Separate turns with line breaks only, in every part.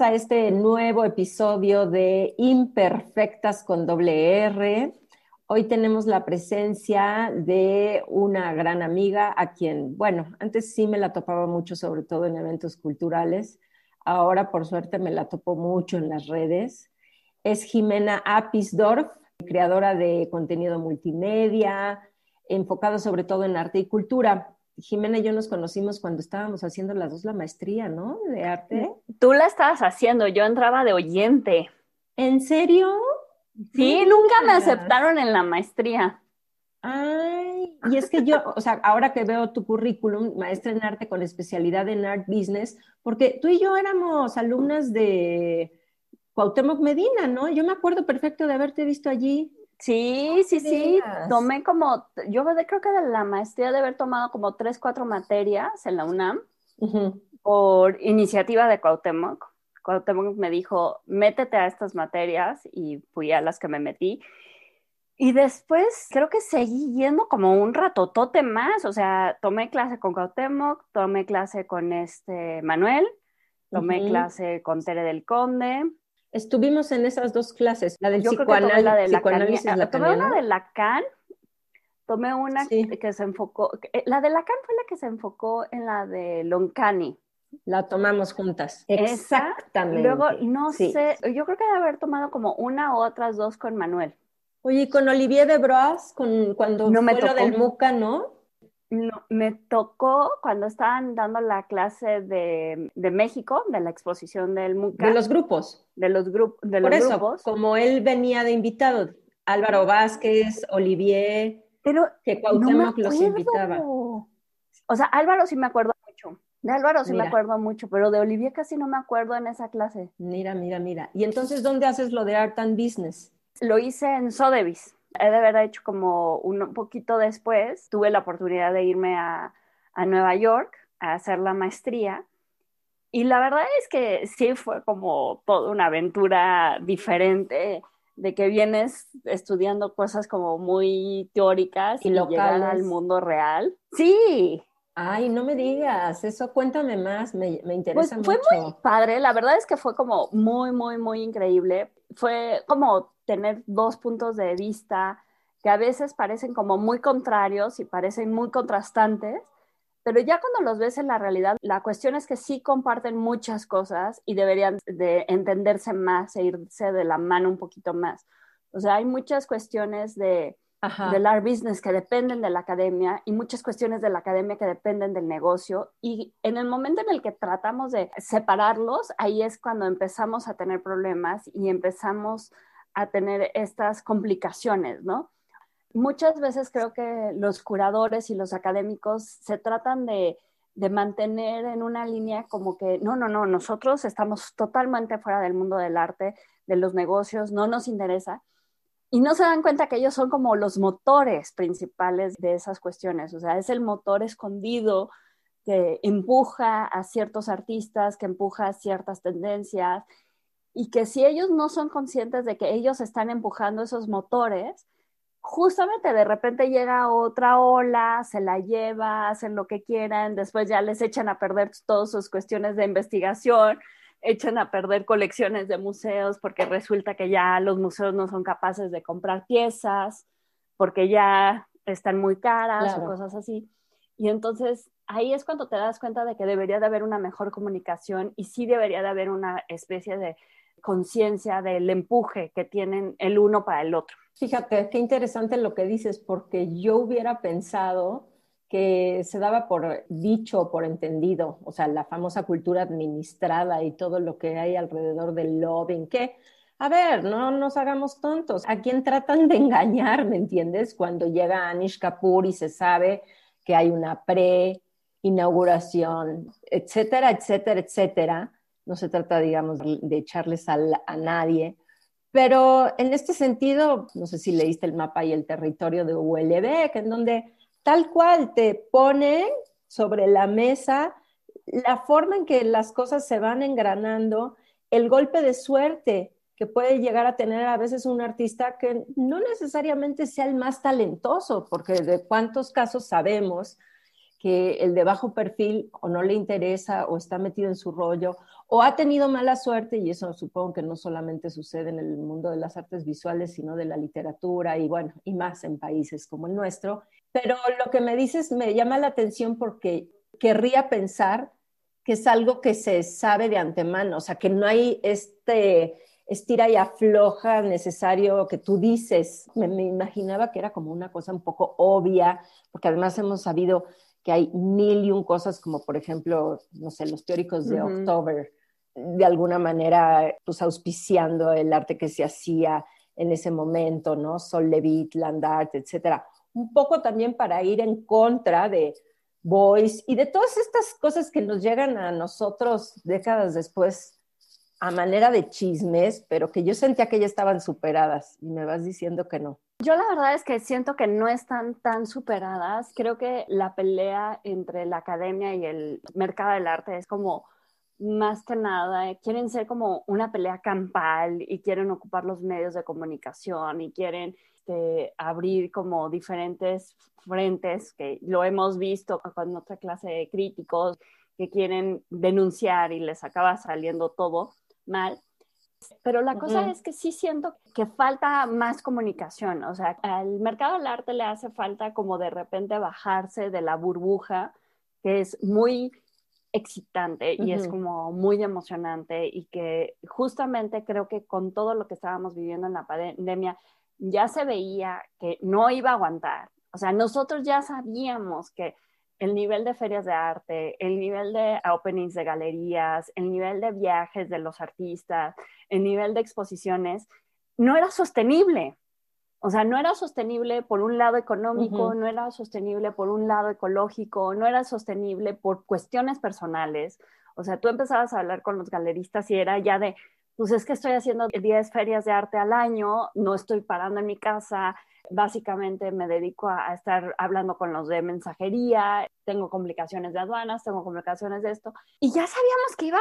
A este nuevo episodio de Imperfectas con doble R. Hoy tenemos la presencia de una gran amiga a quien, bueno, antes sí me la topaba mucho, sobre todo en eventos culturales. Ahora, por suerte, me la topo mucho en las redes. Es Jimena Apisdorf, creadora de contenido multimedia, enfocado sobre todo en arte y cultura. Jimena y yo nos conocimos cuando estábamos haciendo las dos la maestría, ¿no? De arte.
Tú la estabas haciendo, yo entraba de oyente.
¿En serio?
Sí, nunca me aceptaron en la maestría.
Ay, y es que yo, o sea, ahora que veo tu currículum, maestra en arte con especialidad en art business, porque tú y yo éramos alumnas de Cuauhtémoc Medina, ¿no? Yo me acuerdo perfecto de haberte visto allí.
Sí, sí, sí. Tomé como, yo creo que de la maestría de haber tomado como tres, cuatro materias en la UNAM por iniciativa de Cuauhtémoc. Cuauhtémoc me dijo, métete a estas materias y fui a las que me metí. Y después creo que seguí yendo como un ratotote más, o sea, tomé clase con Cuauhtémoc, tomé clase con este Manuel, tomé clase con Tere del Conde,
Estuvimos en esas dos clases, la del
Yo
psicoanal,
la de
psicoanálisis
Lacan. Tomé una de Lacan, tomé una
Sí.
que se enfocó, eh, la de Lacan fue la que se enfocó en la de Loncani.
La tomamos juntas.
Esa,
Exactamente.
Luego, no
Sí.
sé, yo creo que de haber tomado como una u otras dos con Manuel.
Oye, y con Olivier de Broas, con, cuando
No me
fue lo
tocó.
del MUCA, ¿no?
No, me tocó cuando estaban dando la clase de, de México, de la exposición del MUCA,
De los grupos.
de los, grup- de
Por
los
eso,
grupos.
como él venía de invitado, Álvaro Vázquez, Olivier,
Pero
que
no
Cuauhtémoc los invitaba.
O sea, Álvaro sí me acuerdo mucho. De Álvaro sí
Mira.
me acuerdo mucho, pero de Olivier casi no me acuerdo en esa clase.
Mira, mira, mira. Y entonces, ¿dónde haces lo de Art and Business?
Lo hice en Sotheby's. He de haber hecho como un poquito después. Tuve la oportunidad de irme a, a Nueva York a hacer la maestría. Y la verdad es que sí fue como toda una aventura diferente de que vienes estudiando cosas como muy teóricas
Y
y, llegar al mundo real. Sí,
Ay, no me digas, eso cuéntame más, me, me
Pues
interesa
fue
mucho.
muy padre, la verdad es que fue como muy, muy, muy increíble. Fue como tener dos puntos de vista que a veces parecen como muy contrarios y parecen muy contrastantes, pero ya cuando los ves en la realidad, la cuestión es que sí comparten muchas cosas y deberían de entenderse más e irse de la mano un poquito más. O sea, hay muchas cuestiones de,
Ajá.
del art business que dependen de la academia y muchas cuestiones de la academia que dependen del negocio. Y en el momento en el que tratamos de separarlos, ahí es cuando empezamos a tener problemas y empezamos a tener estas complicaciones, ¿no? Muchas veces creo que los curadores y los académicos se tratan de, de mantener en una línea como que, no, no, no, nosotros estamos totalmente fuera del mundo del arte, de los negocios, no nos interesa y no se dan cuenta que ellos son como los motores principales de esas cuestiones, o sea, es el motor escondido que empuja a ciertos artistas, que empuja a ciertas tendencias, y que si ellos no son conscientes de que ellos están empujando esos motores, justamente de repente llega otra ola, se la lleva, hacen lo que quieran, después ya les echan a perder todas sus cuestiones de investigación, echan a perder colecciones de museos porque resulta que ya los museos no son capaces de comprar piezas porque ya están muy caras
Claro.
o cosas así. Y entonces ahí es cuando te das cuenta de que debería de haber una mejor comunicación y sí debería de haber una especie de conciencia del empuje que tienen el uno para el otro.
Fíjate, qué interesante lo que dices, porque yo hubiera pensado que se daba por dicho por entendido, o sea, la famosa cultura administrada y todo lo que hay alrededor del lobbying, que, a ver, no nos hagamos tontos, ¿a quién tratan de engañar, me entiendes? Cuando llega Anish Kapoor y se sabe que hay una pre-inauguración, etcétera, etcétera, etcétera, no se trata, digamos, de echarles a, a nadie, Pero en este sentido, no sé si leíste el mapa y el territorio de ULB, en donde tal cual te pone sobre la mesa la forma en que las cosas se van engranando, el golpe de suerte que puede llegar a tener a veces un artista que no necesariamente sea el más talentoso, porque de cuántos casos sabemos que el de bajo perfil o no le interesa o está metido en su rollo o ha tenido mala suerte, y eso supongo que no solamente sucede en el mundo de las artes visuales, sino de la literatura y bueno, y más en países como el nuestro. Pero lo que me dices me llama la atención porque querría pensar que es algo que se sabe de antemano, o sea, que no hay este estira y afloja necesario que tú dices. Me, me, imaginaba que era como una cosa un poco obvia, porque además hemos sabido que hay mil y un cosas, como por ejemplo, no sé, los teóricos de uh -huh. October, de alguna manera, pues auspiciando el arte que se hacía en ese momento, ¿no? Sol Levitt, Land Art, etcétera. Un poco también para ir en contra de Boys y de todas estas cosas que nos llegan a nosotros décadas después a manera de chismes, pero que yo sentía que ya estaban superadas y me vas diciendo que no.
Yo la verdad es que siento que no están tan superadas. Creo que la pelea entre la academia y el mercado del arte es como más que nada, quieren ser como una pelea campal y quieren ocupar los medios de comunicación y quieren este, abrir como diferentes frentes, que lo hemos visto con otra clase de críticos que quieren denunciar y les acaba saliendo todo mal. Pero la cosa uh -huh. es que sí siento que falta más comunicación, o sea, al mercado del arte le hace falta como de repente bajarse de la burbuja, que es muy excitante y uh -huh. es como muy emocionante y que justamente creo que con todo lo que estábamos viviendo en la pandemia ya se veía que no iba a aguantar. O sea, nosotros ya sabíamos que el nivel de ferias de arte, el nivel de openings de galerías, el nivel de viajes de los artistas, el nivel de exposiciones, no era sostenible. O sea, no era sostenible por un lado económico, uh -huh. no era sostenible por un lado ecológico, no era sostenible por cuestiones personales. O sea, tú empezabas a hablar con los galeristas y era ya de, pues es que estoy haciendo 10 ferias de arte al año, no estoy parando en mi casa, básicamente me dedico a, a, estar hablando con los de mensajería, tengo complicaciones de aduanas, tengo complicaciones de esto, y ya sabíamos que iba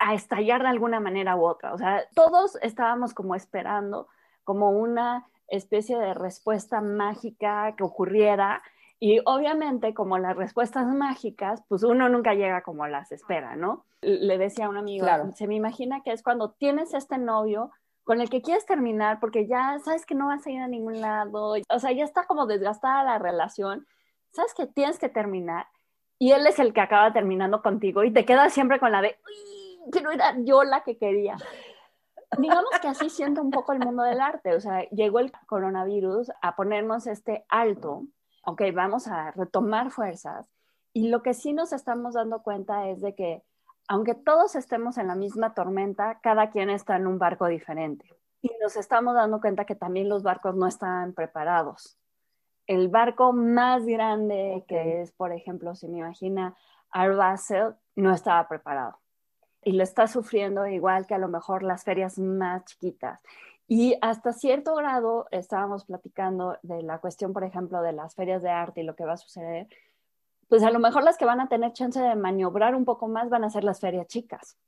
a estallar de alguna manera u otra. O sea, todos estábamos como esperando como una especie de respuesta mágica que ocurriera. Y obviamente, como las respuestas mágicas, pues uno nunca llega como las espera, ¿no? Le decía a un amigo, claro. se me imagina que es cuando tienes este novio con el que quieres terminar porque ya sabes que no vas a ir a ningún lado, o sea, ya está como desgastada la relación, sabes que tienes que terminar y él es el que acaba terminando contigo y te quedas siempre con la de, uy, que no era yo la que quería. Digamos que así siento un poco el mundo del arte, o sea, llegó el coronavirus a ponernos este alto, ok, vamos a retomar fuerzas y lo que sí nos estamos dando cuenta es de que aunque todos estemos en la misma tormenta, cada quien está en un barco diferente. Y nos estamos dando cuenta que también los barcos no están preparados. El barco más grande, okay. que es, por ejemplo, si me imagina Art Basel, no estaba preparado. Y lo está sufriendo igual que a lo mejor las ferias más chiquitas. Y hasta cierto grado estábamos platicando de la cuestión, por ejemplo, de las ferias de arte y lo que va a suceder pues a lo mejor las que van a tener chance de maniobrar un poco más van a ser las ferias chicas,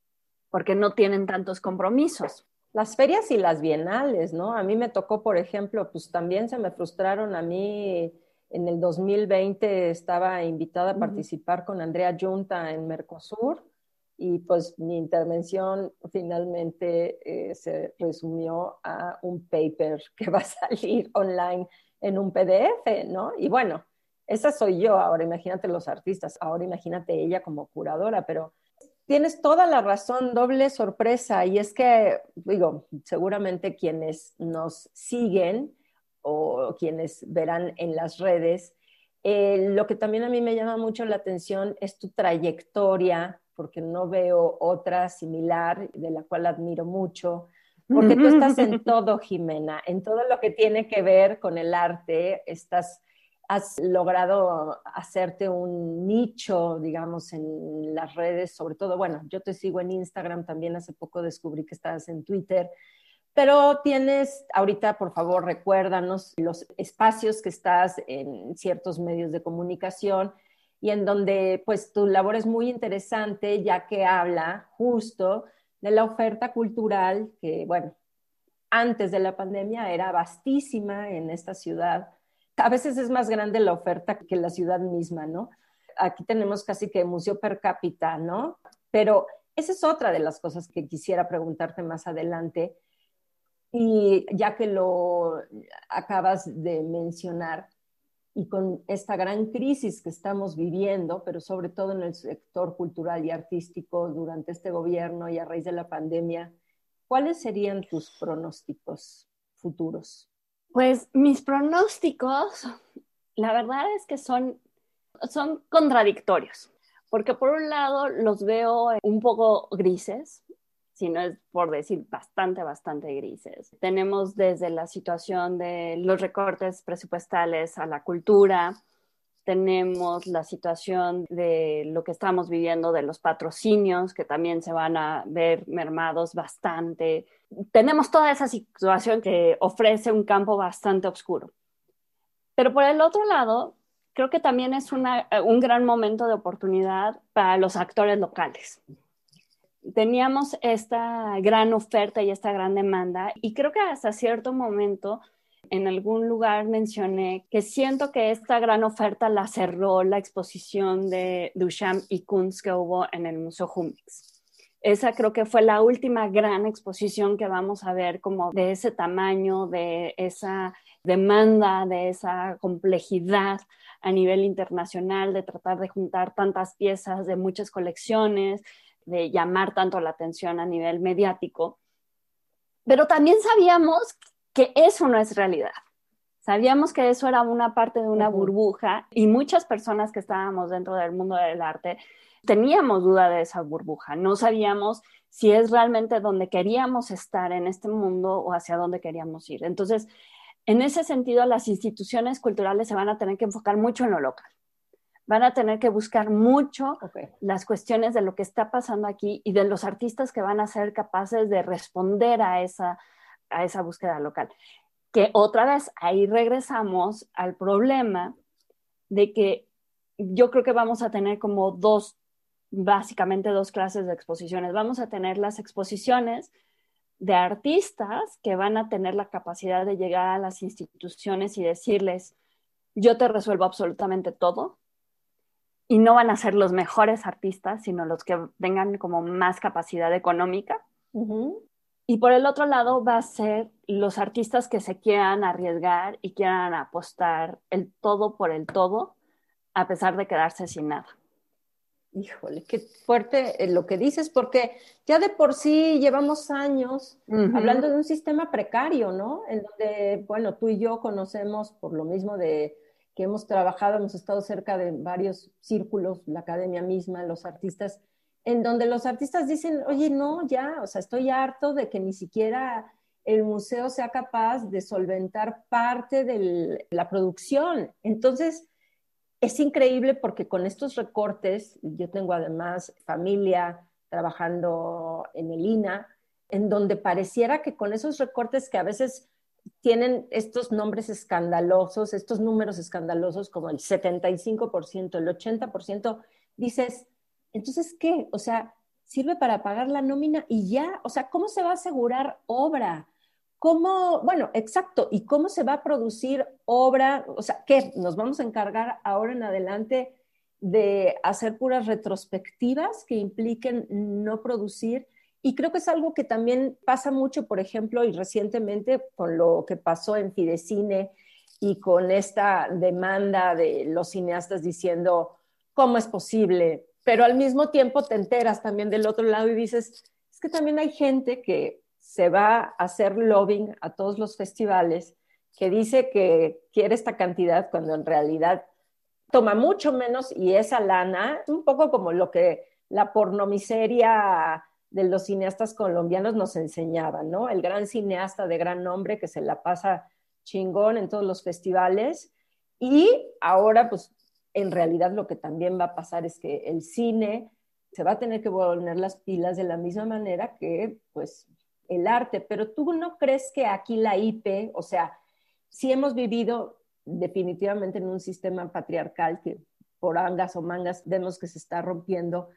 porque no tienen tantos compromisos.
Las ferias y las bienales, ¿no? A mí me tocó, por ejemplo, pues también se me frustraron a mí. En el 2020 estaba invitada a participar uh -huh. con Andrea Junta en Mercosur y pues mi intervención finalmente eh, se resumió a un paper que va a salir online en un PDF, ¿no? Y bueno, esa soy yo ahora, imagínate los artistas, ahora imagínate ella como curadora, pero tienes toda la razón, doble sorpresa, y es que, digo, seguramente quienes nos siguen o quienes verán en las redes, eh, lo que también a mí me llama mucho la atención es tu trayectoria, porque no veo otra similar, de la cual admiro mucho, porque tú estás en todo, Jimena, en todo lo que tiene que ver con el arte, estás has logrado hacerte un nicho, digamos, en las redes, sobre todo, bueno, yo te sigo en Instagram, también hace poco descubrí que estabas en Twitter, Pero tienes, ahorita por favor recuérdanos los espacios que estás en ciertos medios de comunicación y en donde pues tu labor es muy interesante ya que habla justo de la oferta cultural que, bueno, antes de la pandemia era vastísima en esta ciudad. A veces es más grande la oferta que la ciudad misma, ¿no? Aquí tenemos casi que museo per cápita, ¿no? Pero esa es otra de las cosas que quisiera preguntarte más adelante. Y ya que lo acabas de mencionar, y con esta gran crisis que estamos viviendo, pero sobre todo en el sector cultural y artístico durante este gobierno y a raíz de la pandemia, ¿cuáles serían tus pronósticos futuros?
Pues mis pronósticos, la verdad es que son, son contradictorios, porque por un lado los veo un poco grises, si no es por decir bastante, bastante grises. Tenemos desde la situación de los recortes presupuestales a la cultura, tenemos la situación de lo que estamos viviendo de los patrocinios, que también se van a ver mermados bastante. Tenemos toda esa situación que ofrece un campo bastante oscuro. Pero por el otro lado, creo que también es un gran momento de oportunidad para los actores locales teníamos esta gran oferta y esta gran demanda y creo que hasta cierto momento en algún lugar mencioné que siento que esta gran oferta la cerró la exposición de Duchamp y Kunz que hubo en el Museo Jumex. Esa creo que fue la última gran exposición que vamos a ver como de ese tamaño, de esa demanda, de esa complejidad a nivel internacional, de tratar de juntar tantas piezas de muchas colecciones, de llamar tanto la atención a nivel mediático, pero también sabíamos que eso no es realidad. Sabíamos que eso era una parte de una burbuja y muchas personas que estábamos dentro del mundo del arte teníamos duda de esa burbuja. No sabíamos si es realmente donde queríamos estar en este mundo o hacia dónde queríamos ir. Entonces, en ese sentido, las instituciones culturales se van a tener que enfocar mucho en lo local van a tener que buscar mucho las cuestiones de lo que está pasando aquí y de los artistas que van a ser capaces de responder a esa, a esa búsqueda local. Que otra vez ahí regresamos al problema de que yo creo que vamos a tener como dos, básicamente dos clases de exposiciones. Vamos a tener las exposiciones de artistas que van a tener la capacidad de llegar a las instituciones y decirles, yo te resuelvo absolutamente todo, y no van a ser los mejores artistas, sino los que tengan como más capacidad económica. Y por el otro lado va a ser los artistas que se quieran arriesgar y quieran apostar el todo por el todo, a pesar de quedarse sin nada.
Híjole, qué fuerte eh, lo que dices, porque ya de por sí llevamos años hablando de un sistema precario, ¿no? En donde, bueno, tú y yo conocemos por lo mismo de que hemos trabajado, hemos estado cerca de varios círculos, la academia misma, los artistas, en donde los artistas dicen, oye, no, ya, o sea, estoy harto de que ni siquiera el museo sea capaz de solventar parte de la producción. Entonces, es increíble porque con estos recortes, yo tengo además familia trabajando en el INA, en donde pareciera que con esos recortes que a veces tienen estos nombres escandalosos, estos números escandalosos como el 75%, el 80%, dices, entonces, ¿qué? O sea, sirve para pagar la nómina y ya, o sea, ¿cómo se va a asegurar obra? ¿Cómo, bueno, exacto, y cómo se va a producir obra? O sea, ¿qué? Nos vamos a encargar ahora en adelante de hacer puras retrospectivas que impliquen no producir y creo que es algo que también pasa mucho, por ejemplo, y recientemente con lo que pasó en Fidecine y con esta demanda de los cineastas diciendo, ¿cómo es posible? Pero al mismo tiempo te enteras también del otro lado y dices, es que también hay gente que se va a hacer lobbying a todos los festivales, que dice que quiere esta cantidad cuando en realidad toma mucho menos y esa lana, un poco como lo que la pornomiseria de los cineastas colombianos nos enseñaban, ¿no? El gran cineasta de gran nombre que se la pasa chingón en todos los festivales. Y ahora, pues, en realidad lo que también va a pasar es que el cine se va a tener que poner las pilas de la misma manera que, pues, el arte, pero tú no crees que aquí la IP, o sea, si hemos vivido definitivamente en un sistema patriarcal que por angas o mangas vemos que se está rompiendo,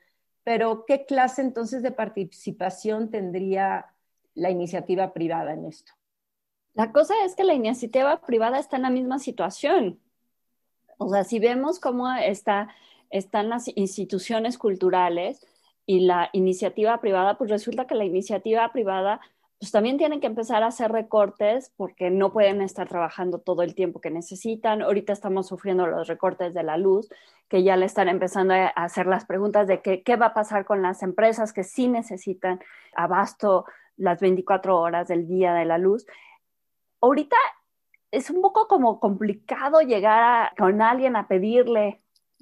pero ¿qué clase entonces de participación tendría la iniciativa privada en esto?
La cosa es que la iniciativa privada está en la misma situación. O sea, si vemos cómo está, están las instituciones culturales y la iniciativa privada, pues resulta que la iniciativa privada pues también tienen que empezar a hacer recortes porque no pueden estar trabajando todo el tiempo que necesitan. Ahorita estamos sufriendo los recortes de la luz, que ya le están empezando a hacer las preguntas de qué va a pasar con las empresas que sí necesitan abasto las 24 horas del día de la luz. Ahorita es un poco como complicado llegar con alguien a pedirle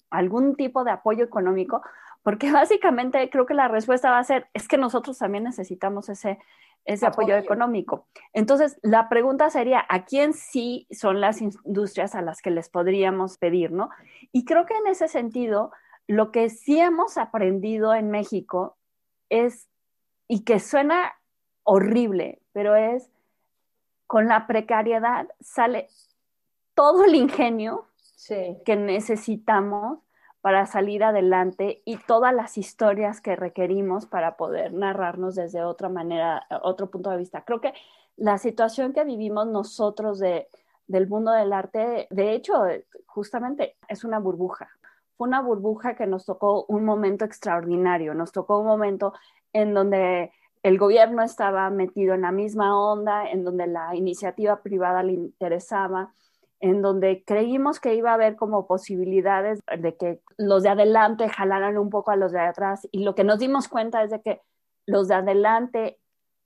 algún tipo de apoyo económico, porque básicamente creo que la respuesta va a ser, es que nosotros también necesitamos ese ese apoyo. económico. Entonces, la pregunta sería, ¿a quién sí son las industrias a las que les podríamos pedir, no? Y creo que en ese sentido, lo que sí hemos aprendido en México es, y que suena horrible, pero es, con la precariedad sale todo el ingenio que necesitamos para salir adelante y todas las historias que requerimos para poder narrarnos desde otra manera, otro punto de vista. Creo que la situación que vivimos nosotros de, del mundo del arte, de hecho, justamente es una burbuja. Fue una burbuja que nos tocó un momento extraordinario, nos tocó un momento en donde el gobierno estaba metido en la misma onda, en donde la iniciativa privada le interesaba, en donde creímos que iba a haber como posibilidades de que los de adelante jalaran un poco a los de atrás y lo que nos dimos cuenta es de que los de adelante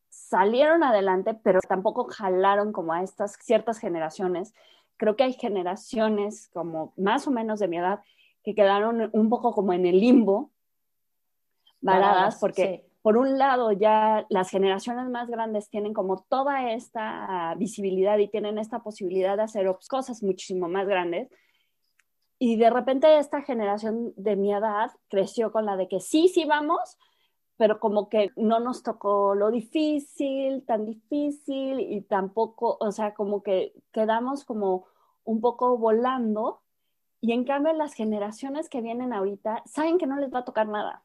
salieron adelante, pero tampoco jalaron como a estas ciertas generaciones. Creo que hay generaciones como más o menos de mi edad que quedaron un poco como en el limbo, varadas, porque por un lado, ya las generaciones más grandes tienen como toda esta visibilidad y tienen esta posibilidad de hacer cosas muchísimo más grandes. Y de repente esta generación de mi edad creció con la de que sí, sí vamos, pero como que no nos tocó lo difícil, tan difícil y tampoco, o sea, como que quedamos como un poco volando. Y en cambio las generaciones que vienen ahorita saben que no les va a tocar nada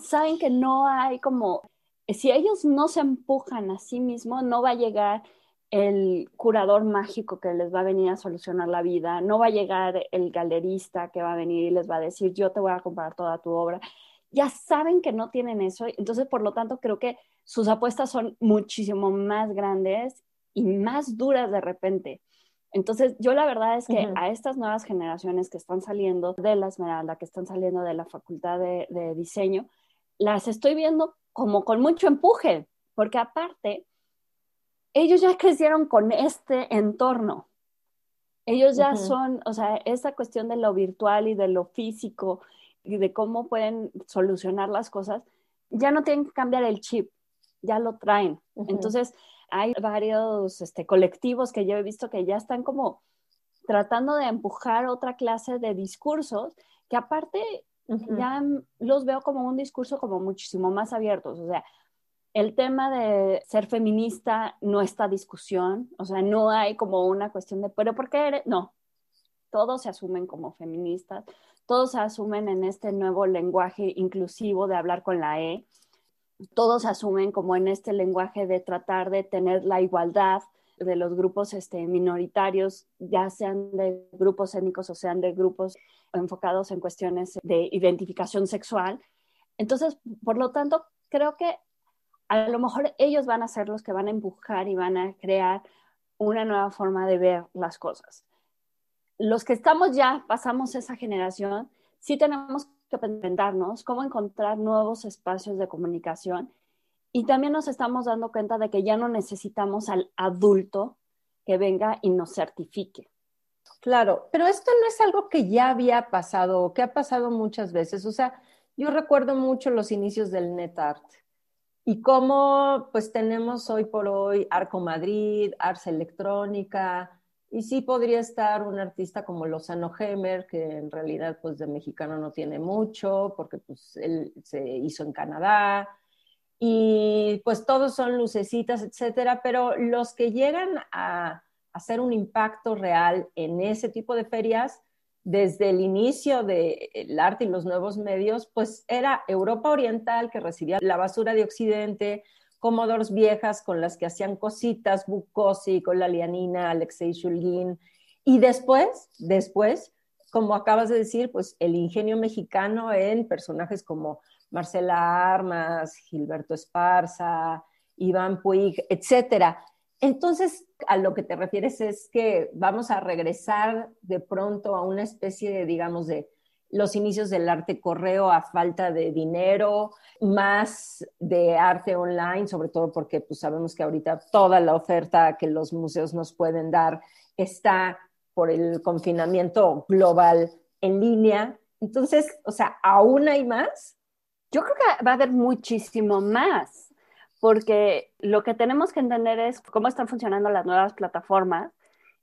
saben que no hay como, si ellos no se empujan a sí mismos, no va a llegar el curador mágico que les va a venir a solucionar la vida, no va a llegar el galerista que va a venir y les va a decir, yo te voy a comprar toda tu obra. Ya saben que no tienen eso, entonces por lo tanto creo que sus apuestas son muchísimo más grandes y más duras de repente. Entonces, yo la verdad es que a estas nuevas generaciones que están saliendo de la Esmeralda, que están saliendo de la Facultad de, de Diseño, las estoy viendo como con mucho empuje, porque aparte, ellos ya crecieron con este entorno. Ellos ya son, o sea, esa cuestión de lo virtual y de lo físico y de cómo pueden solucionar las cosas, ya no tienen que cambiar el chip, ya lo traen. Entonces, hay varios este, colectivos que yo he visto que ya están como tratando de empujar otra clase de discursos que aparte ya los veo como un discurso como muchísimo más abiertos. O sea, el tema de ser feminista no está discusión, o sea, no hay como una cuestión de, pero ¿por qué eres? No, todos se asumen como feministas, todos se asumen en este nuevo lenguaje inclusivo de hablar con la E, todos se asumen como en este lenguaje de tratar de tener la igualdad de los grupos este, minoritarios, ya sean de grupos étnicos o sean de grupos enfocados en cuestiones de identificación sexual. Entonces, por lo tanto, creo que a lo mejor ellos van a ser los que van a empujar y van a crear una nueva forma de ver las cosas. Los que estamos ya, pasamos esa generación, sí tenemos que presentarnos cómo encontrar nuevos espacios de comunicación y también nos estamos dando cuenta de que ya no necesitamos al adulto que venga y nos certifique.
Claro, pero esto no es algo que ya había pasado o que ha pasado muchas veces. O sea, yo recuerdo mucho los inicios del NetArt y cómo pues tenemos hoy por hoy Arco Madrid, Ars Electrónica, y sí podría estar un artista como Lozano Hemer, que en realidad pues de mexicano no tiene mucho, porque pues él se hizo en Canadá, y pues todos son lucecitas, etcétera, pero los que llegan a hacer un impacto real en ese tipo de ferias, desde el inicio del arte y los nuevos medios, pues era Europa Oriental que recibía la basura de Occidente, Commodores viejas con las que hacían cositas, Bukowski con la Lianina, Alexei Shulgin, y después, después, como acabas de decir, pues el ingenio mexicano en personajes como Marcela Armas, Gilberto Esparza, Iván Puig, etcétera. Entonces, a lo que te refieres es que vamos a regresar de pronto a una especie de, digamos, de los inicios del arte correo a falta de dinero, más de arte online, sobre todo porque pues, sabemos que ahorita toda la oferta que los museos nos pueden dar está por el confinamiento global en línea. Entonces, o sea, aún hay más
yo creo que va a haber muchísimo más, porque lo que tenemos que entender es cómo están funcionando las nuevas plataformas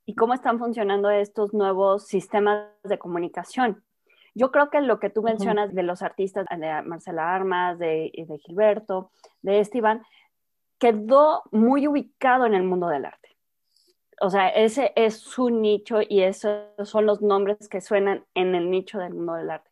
y cómo están funcionando estos nuevos sistemas de comunicación. Yo creo que lo que tú mencionas de los artistas, de Marcela Armas, de, de Gilberto, de Esteban, quedó muy ubicado en el mundo del arte. O sea, ese es su nicho y esos son los nombres que suenan en el nicho del mundo del arte.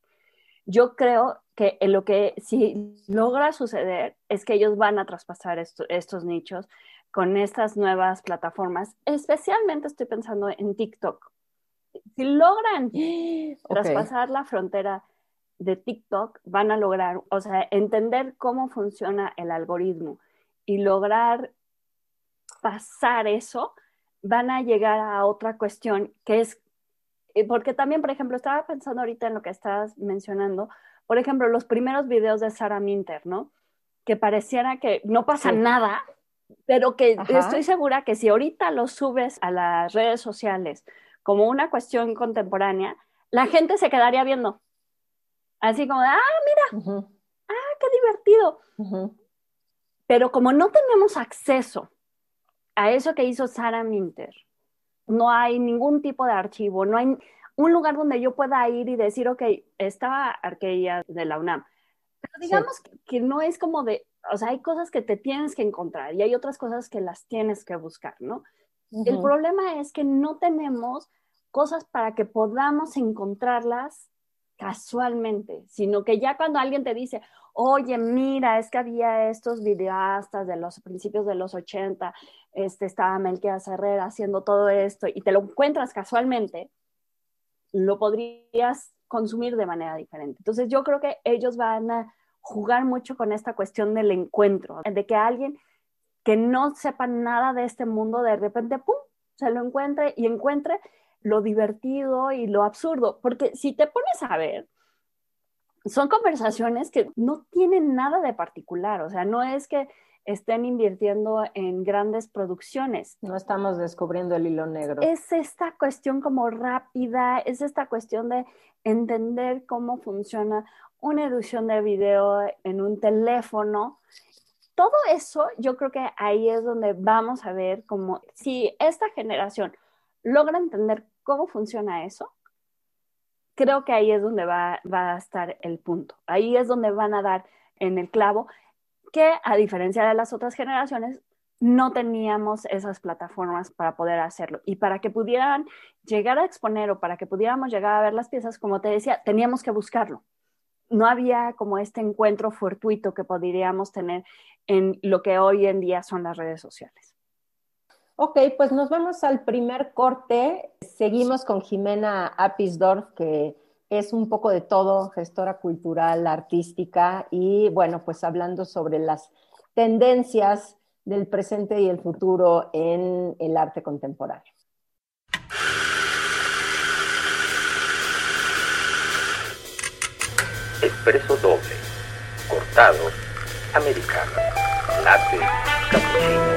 Yo creo que lo que si logra suceder es que ellos van a traspasar estos nichos con estas nuevas plataformas. Especialmente estoy pensando en TikTok. Si logran traspasar la frontera de TikTok, van a lograr, o sea, entender cómo funciona el algoritmo y lograr pasar eso, van a llegar a otra cuestión que es, porque también, por ejemplo, estaba pensando ahorita en lo que estabas mencionando, por ejemplo, los primeros videos de Sarah Minter, ¿no? Que pareciera que no pasa nada, pero que estoy segura que si ahorita los subes a las redes sociales como una cuestión contemporánea, la gente se quedaría viendo. Así como de, ah, mira, ah, qué divertido. Pero como no tenemos acceso a eso que hizo Sarah Minter, no hay ningún tipo de archivo, no hay, un lugar donde yo pueda ir y decir, ok, estaba Arqueia de la UNAM. Pero digamos que, no es como de, o sea, hay cosas que te tienes que encontrar y hay otras cosas que las tienes que buscar, ¿no? El problema es que no tenemos cosas para que podamos encontrarlas casualmente, sino que ya cuando alguien te dice, oye, mira, es que había estos videastas de los principios de los 80, este, estaba Melquia Herrera haciendo todo esto y te lo encuentras casualmente, lo podrías consumir de manera diferente. Entonces yo creo que ellos van a jugar mucho con esta cuestión del encuentro, de que alguien que no sepa nada de este mundo de repente, ¡pum!, se lo encuentre y encuentre lo divertido y lo absurdo. Porque si te pones a ver, son conversaciones que no tienen nada de particular, o sea, no es que estén invirtiendo en grandes producciones.
No estamos descubriendo el hilo negro.
Es esta cuestión como rápida, es esta cuestión de entender cómo funciona una edición de video en un teléfono. Todo eso, yo creo que ahí es donde vamos a ver cómo, si esta generación logra entender cómo funciona eso, creo que ahí es donde va, a estar el punto. Ahí es donde van a dar en el clavo que a diferencia de las otras generaciones, no teníamos esas plataformas para poder hacerlo. Y para que pudieran llegar a exponer o para que pudiéramos llegar a ver las piezas, como te decía, teníamos que buscarlo. No había como este encuentro fortuito que podríamos tener en lo que hoy en día son las redes sociales.
Ok, pues nos vamos al primer corte. Seguimos con Jimena Apisdorf, que es un poco de todo, gestora cultural, artística y bueno, pues hablando sobre las tendencias del presente y el futuro en el arte contemporáneo.
Expreso doble, cortado, americano, latte, cappuccino,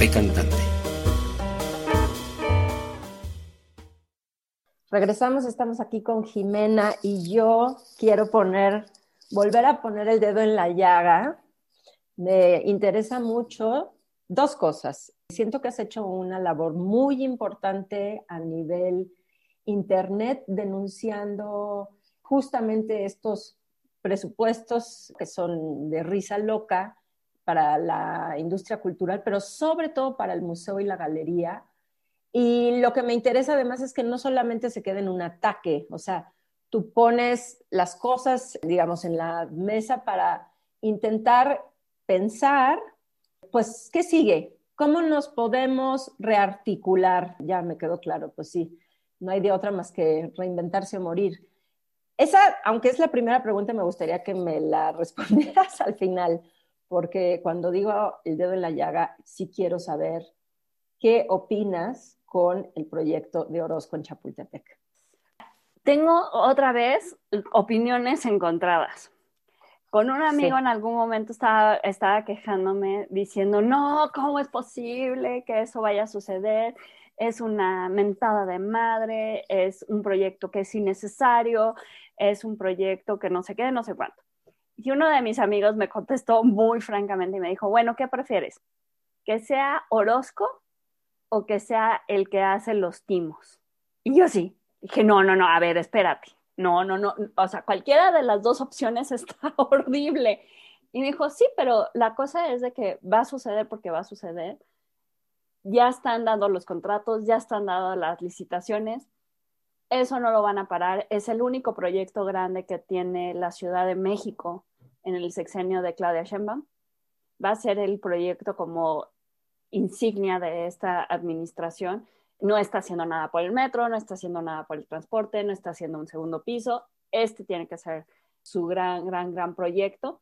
Café cantante.
Regresamos, estamos aquí con Jimena y yo quiero poner, volver a poner el dedo en la llaga. Me interesa mucho dos cosas. Siento que has hecho una labor muy importante a nivel Internet denunciando justamente estos presupuestos que son de risa loca para la industria cultural, pero sobre todo para el museo y la galería. Y lo que me interesa además es que no solamente se quede en un ataque, o sea, tú pones las cosas, digamos, en la mesa para intentar pensar, pues, ¿qué sigue? ¿Cómo nos podemos rearticular? Ya me quedó claro, pues sí, no hay de otra más que reinventarse o morir. Esa, aunque es la primera pregunta, me gustaría que me la respondieras al final, porque cuando digo el dedo en la llaga, sí quiero saber qué opinas con el proyecto de Orozco en Chapultepec.
Tengo otra vez opiniones encontradas. Con un amigo en algún momento estaba, estaba quejándome diciendo, no, ¿cómo es posible que eso vaya a suceder? Es una mentada de madre, es un proyecto que es innecesario, es un proyecto que no sé qué, no sé cuánto. Y uno de mis amigos me contestó muy francamente y me dijo, bueno, ¿qué prefieres? ¿Que sea Orozco o que sea el que hace los timos? Y yo sí, dije, no, no, no, a ver, espérate. No, no, no, o sea, cualquiera de las dos opciones está horrible. Y me dijo, sí, pero la cosa es de que va a suceder porque va a suceder. Ya están dando los contratos, ya están dando las licitaciones eso no lo van a parar. Es el único proyecto grande que tiene la Ciudad de México en el sexenio de Claudia Sheinbaum. Va a ser el proyecto como insignia de esta administración. No está haciendo nada por el metro, no está haciendo nada por el transporte, no está haciendo un segundo piso. Este tiene que ser su gran, gran, gran proyecto.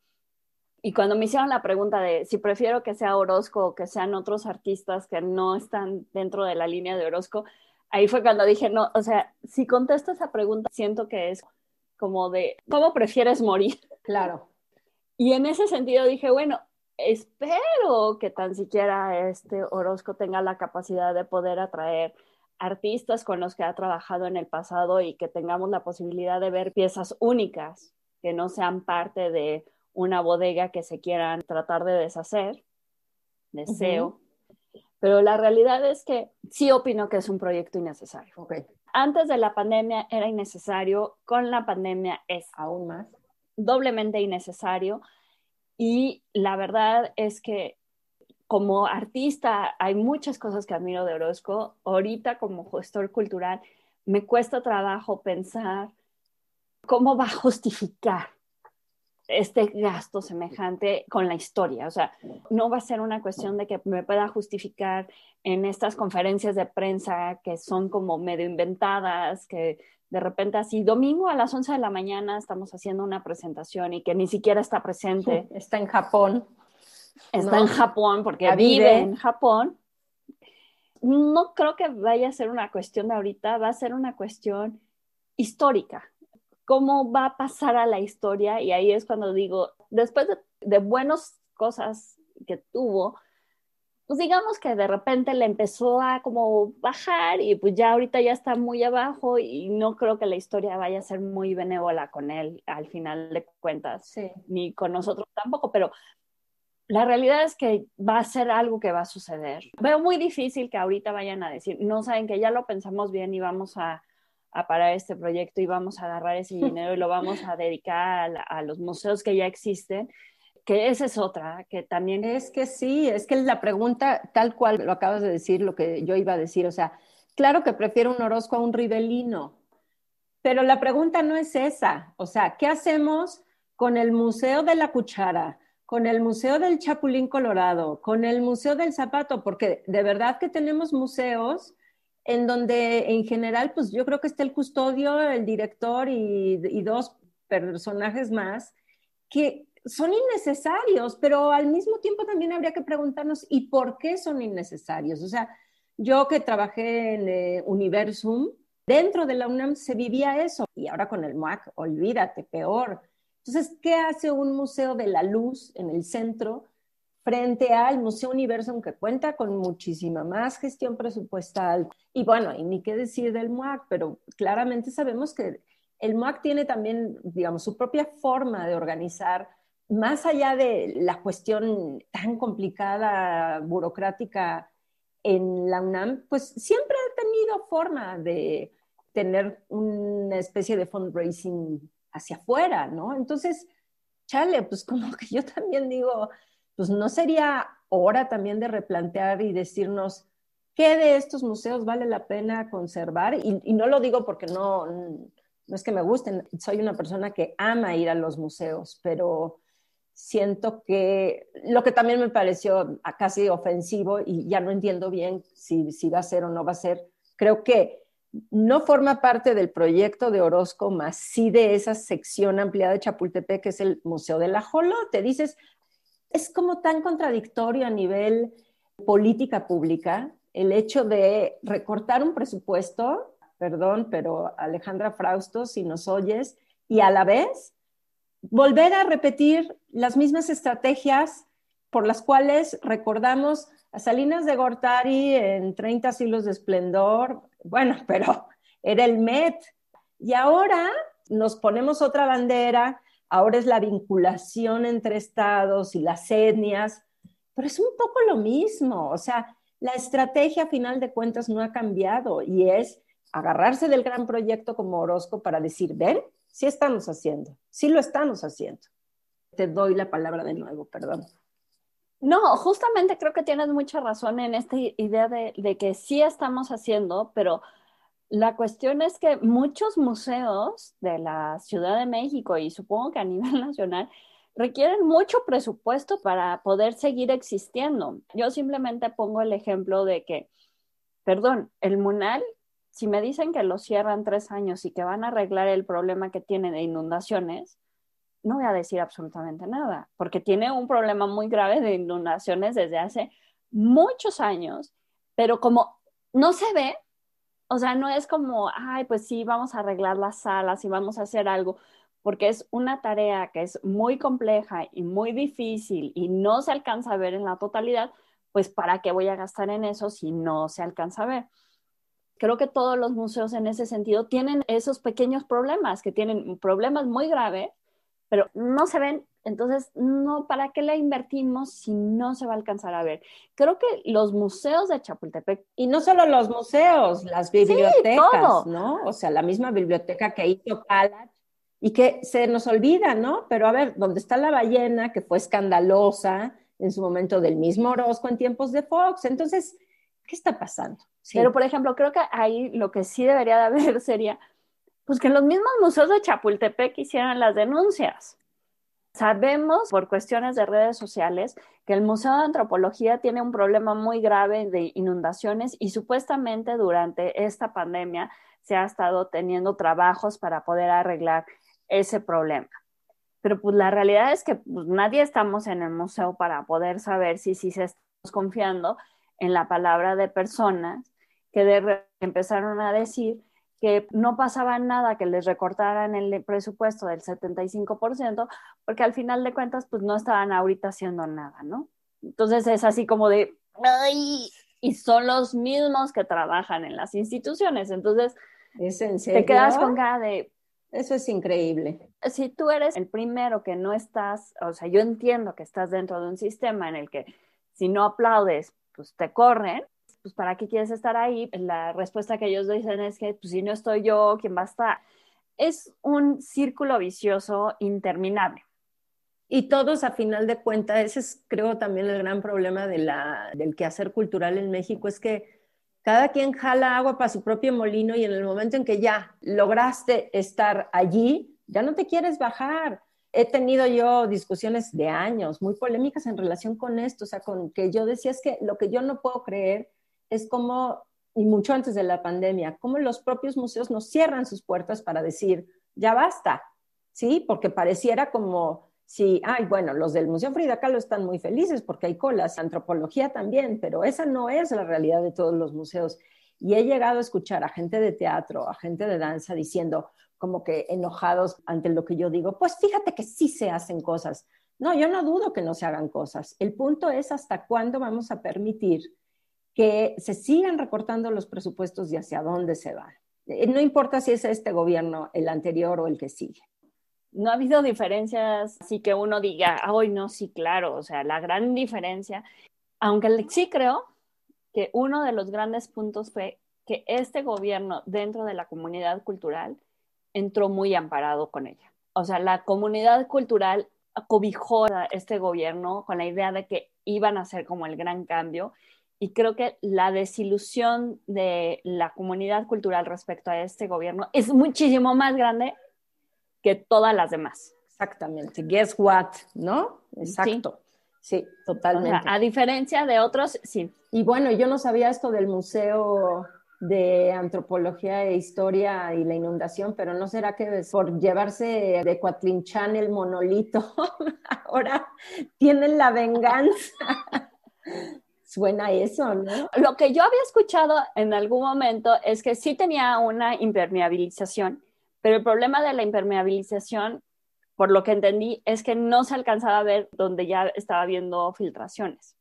Y cuando me hicieron la pregunta de si prefiero que sea Orozco o que sean otros artistas que no están dentro de la línea de Orozco, ahí fue cuando dije, no, o sea, si contesto esa pregunta, siento que es como de, ¿cómo prefieres morir?
Claro.
Y en ese sentido dije, bueno, espero que tan siquiera este Orozco tenga la capacidad de poder atraer artistas con los que ha trabajado en el pasado y que tengamos la posibilidad de ver piezas únicas que no sean parte de una bodega que se quieran tratar de deshacer. Deseo pero la realidad es que sí opino que es un proyecto innecesario.
Okay.
Antes de la pandemia era innecesario, con la pandemia es
aún más
doblemente innecesario y la verdad es que como artista hay muchas cosas que admiro de Orozco. Ahorita como gestor cultural me cuesta trabajo pensar cómo va a justificar este gasto semejante con la historia. O sea, no va a ser una cuestión de que me pueda justificar en estas conferencias de prensa que son como medio inventadas, que de repente así, domingo a las 11 de la mañana estamos haciendo una presentación y que ni siquiera está presente.
Está en Japón.
Está en Japón porque vive en Japón. No creo que vaya a ser una cuestión de ahorita, va a ser una cuestión histórica cómo va a pasar a la historia y ahí es cuando digo, después de, buenas cosas que tuvo, pues digamos que de repente le empezó a como bajar y pues ya ahorita ya está muy abajo y no creo que la historia vaya a ser muy benévola con él al final de cuentas, ni con nosotros tampoco, pero la realidad es que va a ser algo que va a suceder. Veo muy difícil que ahorita vayan a decir, no saben que ya lo pensamos bien y vamos a a parar este proyecto y vamos a agarrar ese dinero y lo vamos a dedicar a, los museos que ya existen, que esa es otra, que también...
Es que sí, es que la pregunta, tal cual lo acabas de decir, lo que yo iba a decir, o sea, claro que prefiero un Orozco a un Rivelino, pero la pregunta no es esa, o sea, ¿qué hacemos con el Museo de la Cuchara? con el Museo del Chapulín Colorado, con el Museo del Zapato, porque de verdad que tenemos museos en donde en general, pues yo creo que está el custodio, el director y, dos personajes más que son innecesarios, pero al mismo tiempo también habría que preguntarnos, ¿y por qué son innecesarios? O sea, yo que trabajé en eh, Universum, Dentro de la UNAM se vivía eso y ahora con el MUAC, olvídate, peor. Entonces, ¿qué hace un museo de la luz en el centro frente al Museo Universo, aunque cuenta con muchísima más gestión presupuestal? Y bueno, y ni qué decir del MUAC, pero claramente sabemos que el MUAC tiene también, digamos, su propia forma de organizar, más allá de la cuestión tan complicada, burocrática en la UNAM, pues siempre ha tenido forma de tener una especie de fundraising hacia afuera, ¿no? Entonces, chale, pues como que yo también digo, pues no sería hora también de replantear y decirnos qué de estos museos vale la pena conservar. Y, no lo digo porque no, no es que me gusten, soy una persona que ama ir a los museos, pero siento que lo que también me pareció casi ofensivo y ya no entiendo bien si, si va a ser o no va a ser, creo que no forma parte del proyecto de Orozco, más sí de esa sección ampliada de Chapultepec, que es el Museo del Ajolote. Dices, es como tan contradictorio a nivel política pública el hecho de recortar un presupuesto perdón, pero Alejandra Frausto, si nos oyes, y a la vez volver a repetir las mismas estrategias por las cuales recordamos a Salinas de Gortari en 30 siglos de esplendor, bueno, pero era el MET. Y ahora nos ponemos otra bandera, ahora es la vinculación entre estados y las etnias, pero es un poco lo mismo, o sea, la estrategia a final de cuentas no ha cambiado y es agarrarse del gran proyecto como Orozco para decir, ven, sí estamos haciendo, sí lo estamos haciendo. Te doy la palabra de nuevo, perdón.
No, justamente creo que tienes mucha razón en esta idea de, de, que sí estamos haciendo, pero la cuestión es que muchos museos de la Ciudad de México y supongo que a nivel nacional requieren mucho presupuesto para poder seguir existiendo. Yo simplemente pongo el ejemplo de que, perdón, el MUNAL si me dicen que lo cierran tres años y que van a arreglar el problema que tiene de inundaciones, no voy a decir absolutamente nada, porque tiene un problema muy grave de inundaciones desde hace muchos años, pero como no se ve, o sea, no es como, ay, pues sí, vamos a arreglar las salas y vamos a hacer algo, porque es una tarea que es muy compleja y muy difícil y no se alcanza a ver en la totalidad, pues ¿para qué voy a gastar en eso si no se alcanza a ver? creo que todos los museos en ese sentido tienen esos pequeños problemas, que tienen problemas muy graves, pero no se ven. Entonces, no, ¿para qué le invertimos si no se va a alcanzar a ver? Creo que los museos de Chapultepec.
Y no solo los museos, las bibliotecas, ¿no? O sea, la misma biblioteca que hizo Calach y que se nos olvida, ¿no? Pero a ver, ¿dónde está la ballena, que fue escandalosa en su momento del mismo Orozco en tiempos de Fox? Entonces, ¿qué está pasando?
Pero, por ejemplo, creo que ahí lo que sí debería de haber sería, pues que los mismos museos de Chapultepec hicieran las denuncias. Sabemos por cuestiones de redes sociales que el Museo de Antropología tiene un problema muy grave de inundaciones y supuestamente durante esta pandemia se ha estado teniendo trabajos para poder arreglar ese problema. Pero pues la realidad es que pues, nadie estamos en el museo para poder saber si, si se estamos confiando en la palabra de personas que empezaron a decir que no pasaba nada que les recortaran el presupuesto del 75%, porque al final de cuentas, pues no estaban ahorita haciendo nada, ¿no? Entonces es así como de, ¡ay! Y son los mismos que trabajan en las instituciones. Entonces,
¿Es en
te quedas con cara de...
Eso es increíble.
Si tú eres el primero que no estás, o sea, yo entiendo que estás dentro de un sistema en el que si no aplaudes, pues te corren, pues ¿para qué quieres estar ahí? La respuesta que ellos dicen es que pues si no estoy yo, ¿quién va a estar? Es un círculo vicioso interminable.
Y todos, a final de cuentas, ese es creo también el gran problema de la, del quehacer cultural en México, es que cada quien jala agua para su propio molino y en el momento en que ya lograste estar allí, ya no te quieres bajar. He tenido yo discusiones de años muy polémicas en relación con esto, o sea, con que yo decía es que lo que yo no puedo creer es como, y mucho antes de la pandemia, como los propios museos nos cierran sus puertas para decir, ya basta, ¿sí? Porque pareciera como si, ay, bueno, los del Museo Frida Kahlo están muy felices porque hay colas, antropología también, pero esa no es la realidad de todos los museos. Y he llegado a escuchar a gente de teatro, a gente de danza diciendo como que enojados ante lo que yo digo, pues fíjate que sí se hacen cosas. No, yo no dudo que no se hagan cosas. El punto es hasta cuándo vamos a permitir que se sigan recortando los presupuestos y hacia dónde se van. Eh, no importa si es este gobierno, el anterior o el que sigue.
No ha habido diferencias así que uno diga, hoy no, sí, claro, o sea, la gran diferencia, aunque sí creo que uno de los grandes puntos fue que este gobierno dentro de la comunidad cultural entró muy amparado con ella. O sea, la comunidad cultural cobijó a este gobierno con la idea de que iban a ser como el gran cambio y creo que la desilusión de la comunidad cultural respecto a este gobierno es muchísimo más grande que todas las demás.
Exactamente. Guess what, ¿no? Exacto. Sí, totalmente.
a diferencia de otros, sí.
Y bueno, yo no sabía esto del Museo de Antropología e Historia y la inundación, pero ¿no será que por llevarse de Coatlinchán el monolito, ahora tienen la venganza? Suena eso, ¿no?
Lo que yo había escuchado en algún momento es que sí tenía una impermeabilización, pero el problema de la impermeabilización, por lo que entendí, es que no se alcanzaba a ver donde ya estaba viendo filtraciones.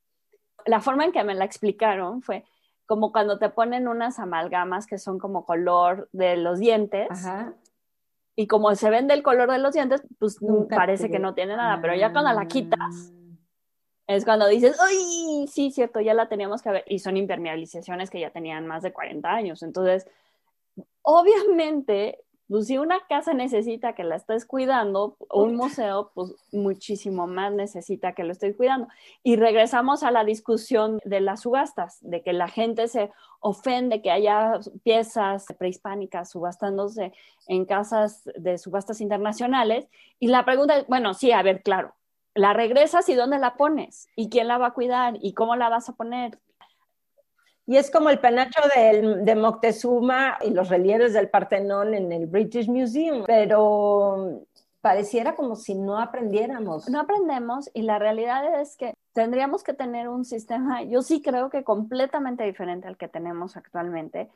La forma en que me la explicaron fue como cuando te ponen unas amalgamas que son como color de los dientes. Y como se ven del color de los dientes, pues parece que no tiene nada, pero ya cuando la quitas, es cuando dices, ¡ay! Sí, cierto, ya la teníamos que ver. Y son impermeabilizaciones que ya tenían más de 40 años. Entonces, obviamente, pues si una casa necesita que la estés cuidando, un museo, pues muchísimo más necesita que lo estés cuidando. Y regresamos a la discusión de las subastas, de que la gente se ofende que haya piezas prehispánicas subastándose en casas de subastas internacionales. Y la pregunta es, bueno, sí, a ver, claro, la regresas y dónde la pones y quién la va a cuidar y cómo la vas a poner.
Y es como el penacho de, de Moctezuma y los relieves del Partenón en el British Museum, pero pareciera como si no aprendiéramos.
No aprendemos y la realidad es que tendríamos que tener un sistema, yo sí creo que completamente diferente al que tenemos actualmente,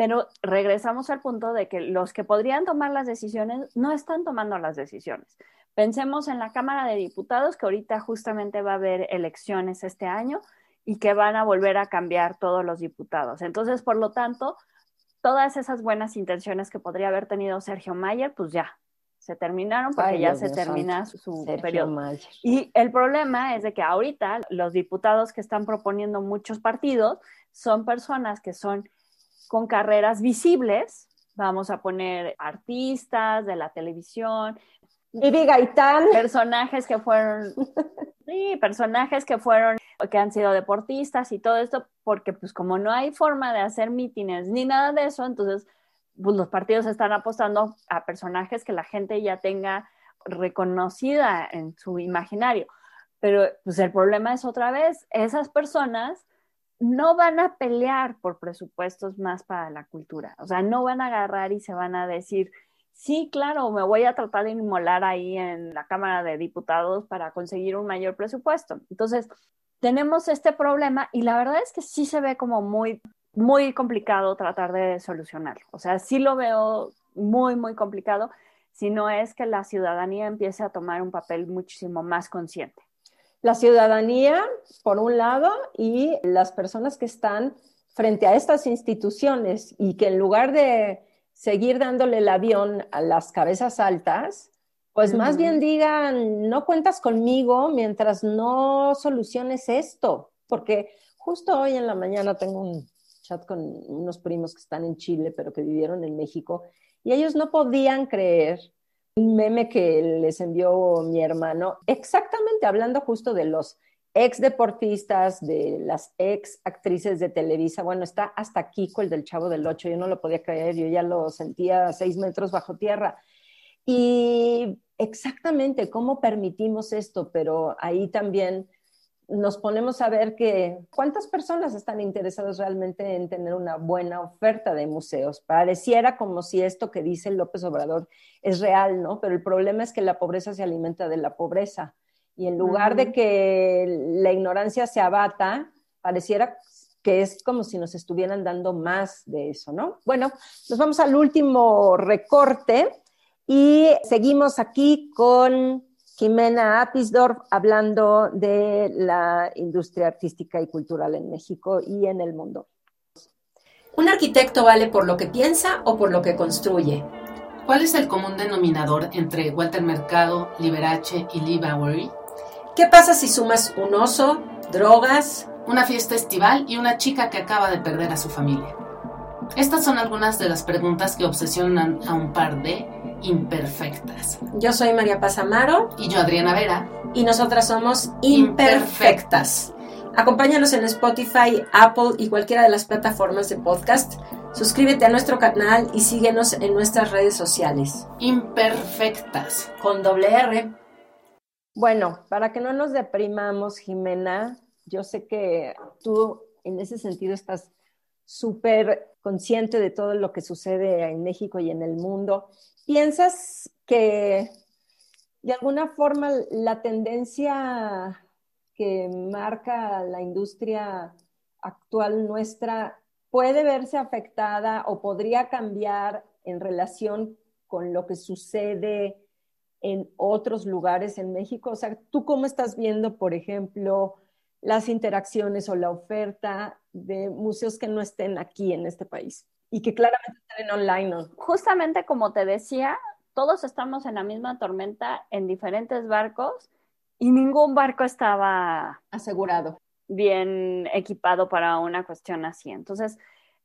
pero regresamos al punto de que los que podrían tomar las decisiones no están tomando las decisiones. Pensemos en la Cámara de Diputados, que ahorita justamente va a haber elecciones este año y que van a volver a cambiar todos los diputados. Entonces, por lo tanto, todas esas buenas intenciones que podría haber tenido Sergio Mayer, pues ya, se terminaron porque ya se termina su periodo. Y el problema es de que ahorita los diputados que están proponiendo muchos partidos son personas que son con carreras visibles, vamos a poner artistas de la televisión,
Vivi Gaitán.
Personajes que fueron, sí, personajes que fueron, que han sido deportistas y todo esto, porque pues como no hay forma de hacer mítines ni nada de eso, entonces pues los partidos están apostando a personajes que la gente ya tenga reconocida en su imaginario. Pero pues el problema es otra vez, esas personas no van a pelear por presupuestos más para la cultura, o sea, no van a agarrar y se van a decir, Sí, claro, me voy a tratar de inmolar ahí en la Cámara de Diputados para conseguir un mayor presupuesto. Entonces, tenemos este problema y la verdad es que sí se ve como muy, muy complicado tratar de solucionarlo. O sea, sí lo veo muy, muy complicado si no es que la ciudadanía empiece a tomar un papel muchísimo más consciente.
La ciudadanía, por un lado, y las personas que están frente a estas instituciones y que en lugar de seguir dándole el avión a las cabezas altas, pues más bien digan, no cuentas conmigo mientras no soluciones esto, porque justo hoy en la mañana tengo un chat con unos primos que están en Chile, pero que vivieron en México, y ellos no podían creer un meme que les envió mi hermano, exactamente hablando justo de los ex deportistas, de las ex actrices de Televisa. Bueno, está hasta Kiko, el del Chavo del Ocho. Yo no lo podía creer, yo ya lo sentía seis metros bajo tierra. Y exactamente cómo permitimos esto, pero ahí también nos ponemos a ver que cuántas personas están interesadas realmente en tener una buena oferta de museos. Pareciera como si esto que dice López Obrador es real, ¿no? Pero el problema es que la pobreza se alimenta de la pobreza. Y en lugar de que la ignorancia se abata, pareciera que es como si nos estuvieran dando más de eso, ¿no? Bueno, nos vamos al último recorte y seguimos aquí con Jimena Apisdorf hablando de la industria artística y cultural en México y en el mundo.
¿Un arquitecto vale por lo que piensa o por lo que construye?
¿Cuál es el común denominador entre Walter Mercado, Liberace y Lee Bowery?
¿Qué pasa si sumas un oso, drogas,
una fiesta estival y una chica que acaba de perder a su familia? Estas son algunas de las preguntas que obsesionan a un par de imperfectas.
Yo soy María Paz Amaro.
Y yo Adriana Vera.
Y nosotras somos imperfectas. Acompáñanos en Spotify, Apple y cualquiera de las plataformas de podcast. Suscríbete a nuestro canal y síguenos en nuestras redes sociales.
Imperfectas.
Con doble R.
Bueno, para que no nos deprimamos, Jimena, yo sé que tú en ese sentido estás súper consciente de todo lo que sucede en México y en el mundo. ¿Piensas que de alguna forma la tendencia que marca la industria actual nuestra puede verse afectada o podría cambiar en relación con lo que sucede en otros lugares en México? O sea, ¿tú cómo estás viendo, por ejemplo, las interacciones o la oferta de museos que no estén aquí en este país y que claramente estén online?
Justamente como te decía, todos estamos en la misma tormenta en diferentes barcos y ningún barco estaba
asegurado,
bien equipado para una cuestión así. Entonces,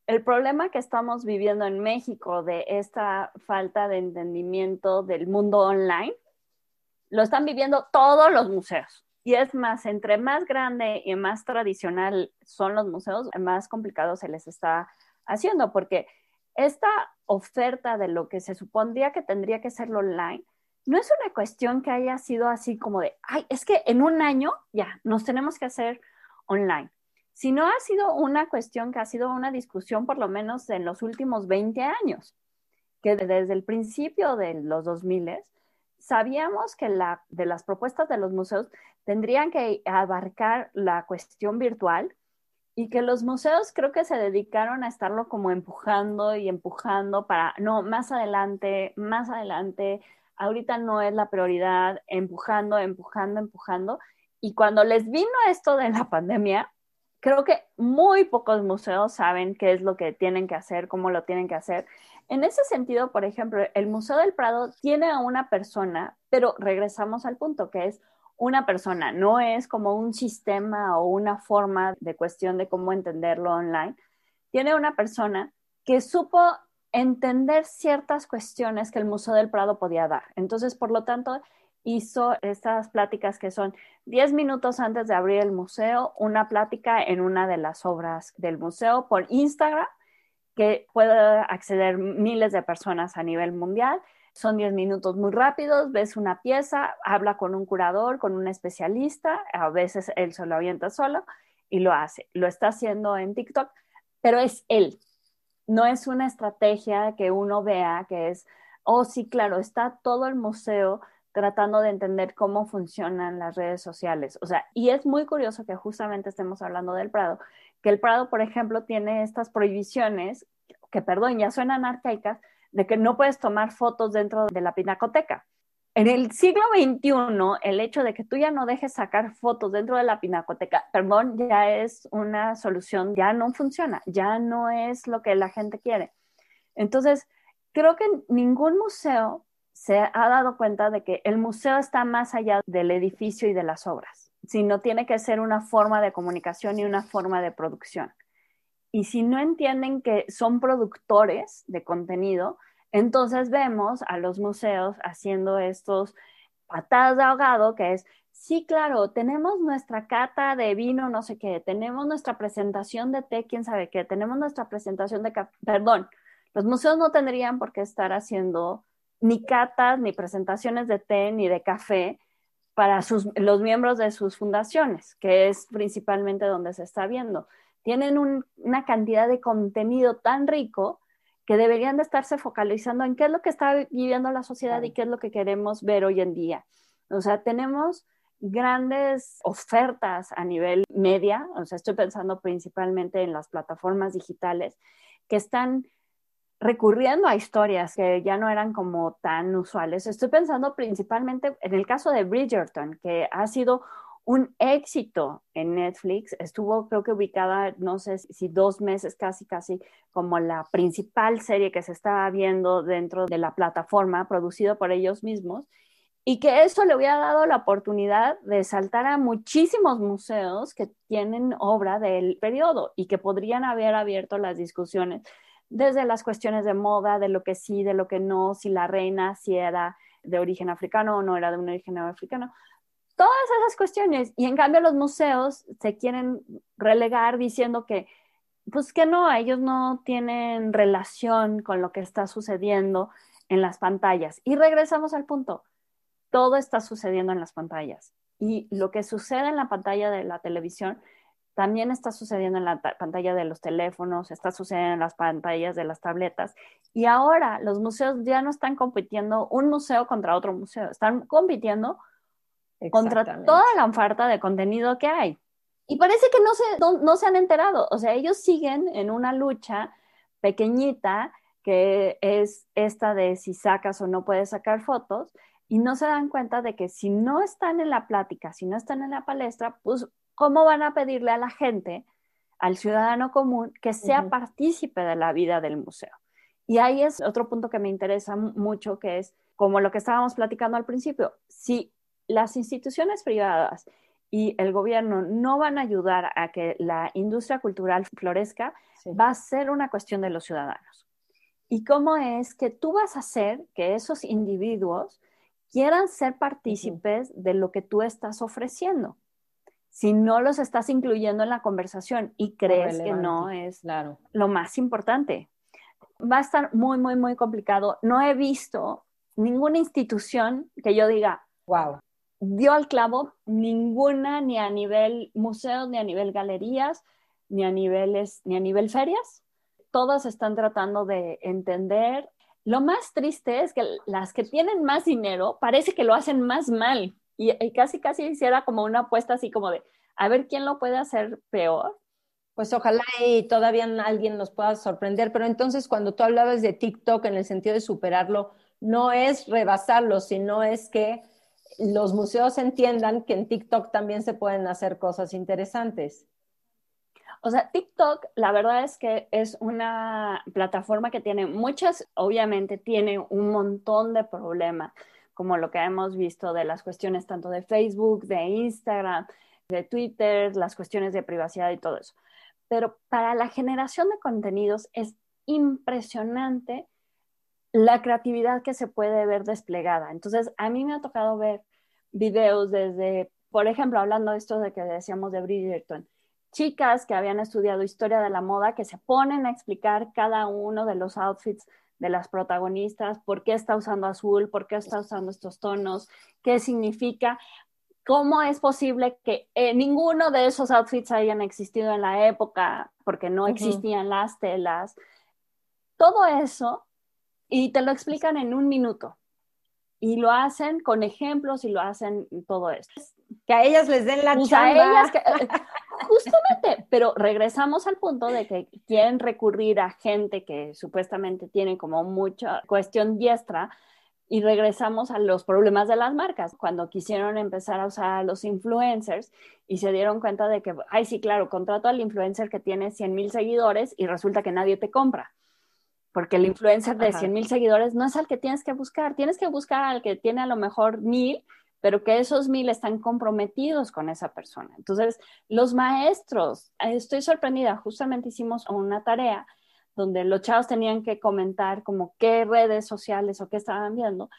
el problema que estamos viviendo en México de esta falta de entendimiento del mundo online, lo están viviendo todos los museos. Y es más, entre más grande y más tradicional son los museos, más complicado se les está haciendo, porque esta oferta de lo que se supondría que tendría que ser online, no es una cuestión que haya sido así como de, ay, es que en un año ya nos tenemos que hacer online sino ha sido una cuestión que ha sido una discusión por lo menos en los últimos 20 años, que desde el principio de los 2000 sabíamos que la, de las propuestas de los museos tendrían que abarcar la cuestión virtual y que los museos creo que se dedicaron a estarlo como empujando y empujando para, no, más adelante, más adelante, ahorita no es la prioridad, empujando, empujando, empujando. Y cuando les vino esto de la pandemia, creo que muy pocos museos saben qué es lo que tienen que hacer, cómo lo tienen que hacer. En ese sentido, por ejemplo, el Museo del Prado tiene a una persona, pero regresamos al punto que es una persona, no es como un sistema o una forma de cuestión de cómo entenderlo online. Tiene una persona que supo entender ciertas cuestiones que el Museo del Prado podía dar. Entonces, por lo tanto, hizo estas pláticas que son 10 minutos antes de abrir el museo, una plática en una de las obras del museo por Instagram, que puede acceder miles de personas a nivel mundial. Son 10 minutos muy rápidos, ves una pieza, habla con un curador, con un especialista, a veces él se lo avienta solo y lo hace. Lo está haciendo en TikTok, pero es él. No es una estrategia que uno vea que es, oh sí, claro, está todo el museo tratando de entender cómo funcionan las redes sociales. O sea, y es muy curioso que justamente estemos hablando del Prado, que el Prado, por ejemplo, tiene estas prohibiciones, que perdón, ya suenan arcaicas, de que no puedes tomar fotos dentro de la pinacoteca. En el siglo XXI, el hecho de que tú ya no dejes sacar fotos dentro de la pinacoteca, perdón, ya es una solución, ya no funciona, ya no es lo que la gente quiere. Entonces, creo que ningún museo se ha dado cuenta de que el museo está más allá del edificio y de las obras, sino tiene que ser una forma de comunicación y una forma de producción. Y si no entienden que son productores de contenido, entonces vemos a los museos haciendo estos patadas de ahogado, que es, sí, claro, tenemos nuestra cata de vino, no sé qué, tenemos nuestra presentación de té, quién sabe qué, tenemos nuestra presentación de café, perdón, los museos no tendrían por qué estar haciendo ni catas, ni presentaciones de té, ni de café para los miembros de sus fundaciones, que es principalmente donde se está viendo. Tienen una cantidad de contenido tan rico que deberían de estarse focalizando en qué es lo que está viviendo la sociedad y qué es lo que queremos ver hoy en día. O sea, tenemos grandes ofertas a nivel media, o sea, estoy pensando principalmente en las plataformas digitales que están recurriendo a historias que ya no eran como tan usuales. Estoy pensando principalmente en el caso de Bridgerton, que ha sido un éxito en Netflix. Estuvo, creo que ubicada, no sé si dos meses casi, casi como la principal serie que se estaba viendo dentro de la plataforma, producido por ellos mismos. Y que eso le hubiera dado la oportunidad de saltar a muchísimos museos que tienen obra del periodo y que podrían haber abierto las discusiones desde las cuestiones de moda, de lo que sí, de lo que no, si la reina, si era de origen africano o no era de un origen africano, todas esas cuestiones. Y en cambio los museos se quieren relegar diciendo que, pues que no, ellos no tienen relación con lo que está sucediendo en las pantallas. Y regresamos al punto, todo está sucediendo en las pantallas. Y lo que sucede en la pantalla de la televisión también está sucediendo en la pantalla de los teléfonos, está sucediendo en las pantallas de las tabletas. Y ahora los museos ya no están compitiendo un museo contra otro museo, están compitiendo contra toda la oferta de contenido que hay. Y parece que no se, no, se han enterado, o sea, ellos siguen en una lucha pequeñita que es esta de si sacas o no puedes sacar fotos, y no se dan cuenta de que si no están en la plática, si no están en la palestra, pues ¿cómo van a pedirle a la gente, al ciudadano común, que sea partícipe de la vida del museo? Y ahí es otro punto que me interesa mucho, que es como lo que estábamos platicando al principio, si las instituciones privadas y el gobierno no van a ayudar a que la industria cultural florezca, va a ser una cuestión de los ciudadanos. ¿Y cómo es que tú vas a hacer que esos individuos quieran ser partícipes de lo que tú estás ofreciendo? Si no los estás incluyendo en la conversación y crees que no es lo más importante. Va a estar muy, muy, muy complicado. No he visto ninguna institución que yo diga, wow, dio al clavo ninguna, ni a nivel museos, ni a nivel galerías, ni a niveles, ni a nivel ferias. Todas están tratando de entender. Lo más triste es que las que tienen más dinero parece que lo hacen más mal. Y, casi, casi hiciera como una apuesta así como de, a ver quién lo puede hacer peor.
Pues ojalá y todavía alguien nos pueda sorprender, pero entonces cuando tú hablabas de TikTok en el sentido de superarlo, no es rebasarlo, sino es que los museos entiendan que en TikTok también se pueden hacer cosas interesantes.
O sea, TikTok, la verdad es que es una plataforma que tiene muchas, obviamente tiene un montón de problemas, como lo que hemos visto de las cuestiones tanto de Facebook, de Instagram, de Twitter, las cuestiones de privacidad y todo eso. Pero para la generación de contenidos es impresionante la creatividad que se puede ver desplegada. Entonces, a mí me ha tocado ver videos desde, por ejemplo, hablando de esto de que decíamos de Bridgerton, chicas que habían estudiado historia de la moda que se ponen a explicar cada uno de los outfits de las protagonistas, por qué está usando azul, por qué está usando estos tonos, qué significa, cómo es posible que eh, ninguno de esos outfits hayan existido en la época, porque no existían las telas. Todo eso y te lo explican en un minuto. Y lo hacen con ejemplos y lo hacen todo esto.
Que a ellas les den la pues chamba.
Justamente, pero regresamos al punto de que quieren recurrir a gente que supuestamente tiene como mucha cuestión diestra y regresamos a los problemas de las marcas. Cuando quisieron empezar a usar a los influencers y se dieron cuenta de que, ay, sí, claro, contrato al influencer que tiene 100 mil seguidores y resulta que nadie te compra porque el influencer de 100 mil seguidores no es al que tienes que buscar, tienes que buscar al que tiene a lo mejor mil, pero que esos mil están comprometidos con esa persona. Entonces, los maestros, eh, estoy sorprendida, justamente hicimos una tarea donde los chavos tenían que comentar como qué redes sociales o qué estaban viendo,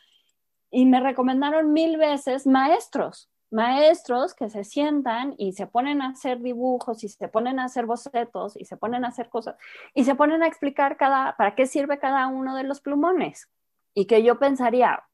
y me recomendaron mil veces maestros, maestros que se sientan y se ponen a hacer dibujos y se ponen a hacer bocetos y se ponen a hacer cosas y se ponen a explicar cada, para qué sirve cada uno de los plumones. Y que yo pensaría,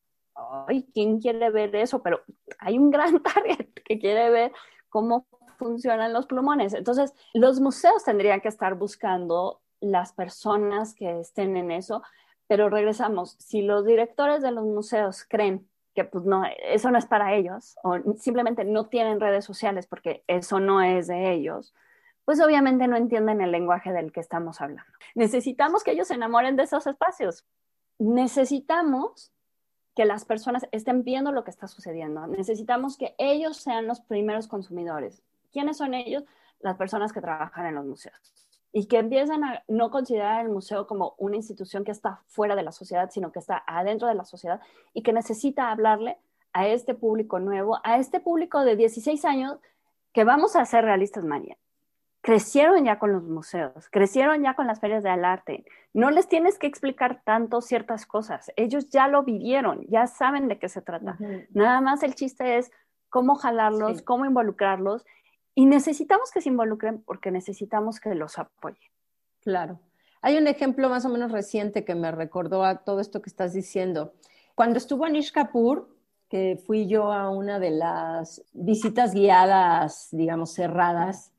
ay, ¿quién quiere ver eso? Pero hay un gran target que quiere ver cómo funcionan los plumones. Entonces, los museos tendrían que estar buscando las personas que estén en eso, pero regresamos, si los directores de los museos creen que pues no, eso no es para ellos, o simplemente no tienen redes sociales porque eso no es de ellos, pues obviamente no entienden el lenguaje del que estamos hablando. Necesitamos que ellos se enamoren de esos espacios. Necesitamos que las personas estén viendo lo que está sucediendo. Necesitamos que ellos sean los primeros consumidores. ¿Quiénes son ellos? Las personas que trabajan en los museos. Y que empiezan a no considerar el museo como una institución que está fuera de la sociedad, sino que está adentro de la sociedad y que necesita hablarle a este público nuevo, a este público de 16 años, que vamos a ser realistas, María crecieron ya con los museos, crecieron ya con las ferias del arte. No les tienes que explicar tanto ciertas cosas. Ellos ya lo vivieron, ya saben de qué se trata. Nada más el chiste es cómo jalarlos, cómo involucrarlos. Y necesitamos que se involucren porque necesitamos que los apoyen.
Claro. Hay un ejemplo más o menos reciente que me recordó a todo esto que estás diciendo. Cuando estuvo Anish Kapoor, que fui yo a una de las visitas guiadas, digamos, cerradas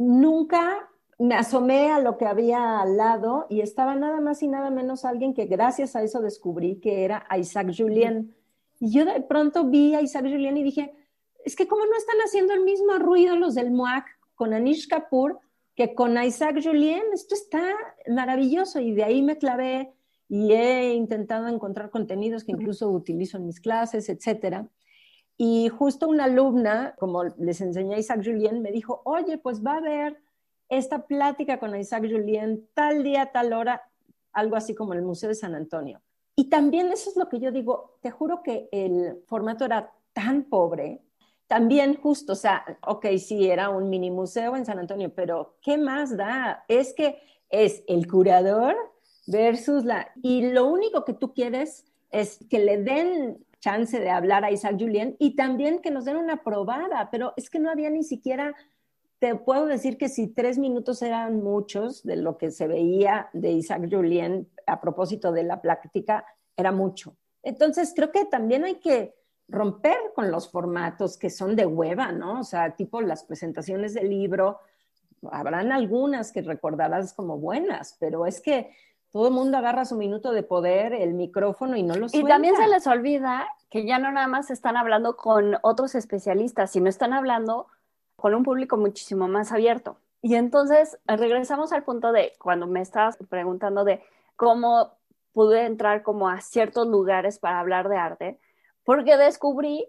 nunca me asomé a lo que había al lado y estaba nada más y nada menos alguien que gracias a eso descubrí que era Isaac Julien. Y yo de pronto vi a Isaac Julien y dije, es que cómo no están haciendo el mismo ruido los del MOAC con Anish Kapoor que con Isaac Julien, esto está maravilloso y de ahí me clavé y he intentado encontrar contenidos que incluso utilizo en mis clases, etcétera. Y justo una alumna, como les enseñé a Isaac Julien, me dijo, oye, pues va a haber esta plática con Isaac Julien tal día, tal hora, algo así como en el Museo de San Antonio. Y también eso es lo que yo digo, te juro que el formato era tan pobre, también justo, o sea, ok, sí, era un mini museo en San Antonio, pero ¿qué más da? Es que es el curador versus la... Y lo único que tú quieres es que le den chance de hablar a Isaac Julien y también que nos den una probada, pero es que no había ni siquiera, te puedo decir que si tres minutos eran muchos de lo que se veía de Isaac Julien a propósito de la plática, era mucho. Entonces creo que también hay que romper con los formatos que son de hueva, ¿no? O sea, tipo las presentaciones del libro, habrán algunas que recordarás como buenas, pero es que todo el mundo agarra su minuto de poder, el micrófono y no lo suelta.
Y también se les olvida que ya no nada más están hablando con otros especialistas, sino están hablando con un público muchísimo más abierto. Y entonces regresamos al punto de cuando me estabas preguntando de cómo pude entrar como a ciertos lugares para hablar de arte, porque descubrí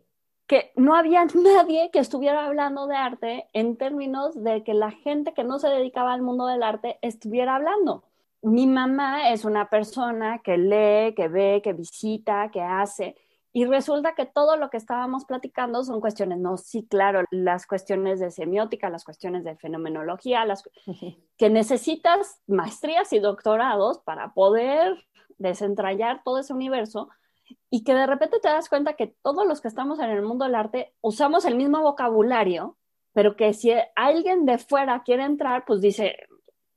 que no había nadie que estuviera hablando de arte en términos de que la gente que no se dedicaba al mundo del arte estuviera hablando mi mamá es una persona que lee, que ve, que visita, que hace. Y resulta que todo lo que estábamos platicando son cuestiones, no, sí, claro, las cuestiones de semiótica, las cuestiones de fenomenología, las que necesitas maestrías y doctorados para poder desentrañar todo ese universo y que de repente te das cuenta que todos los que estamos en el mundo del arte usamos el mismo vocabulario, pero que si alguien de fuera quiere entrar, pues dice,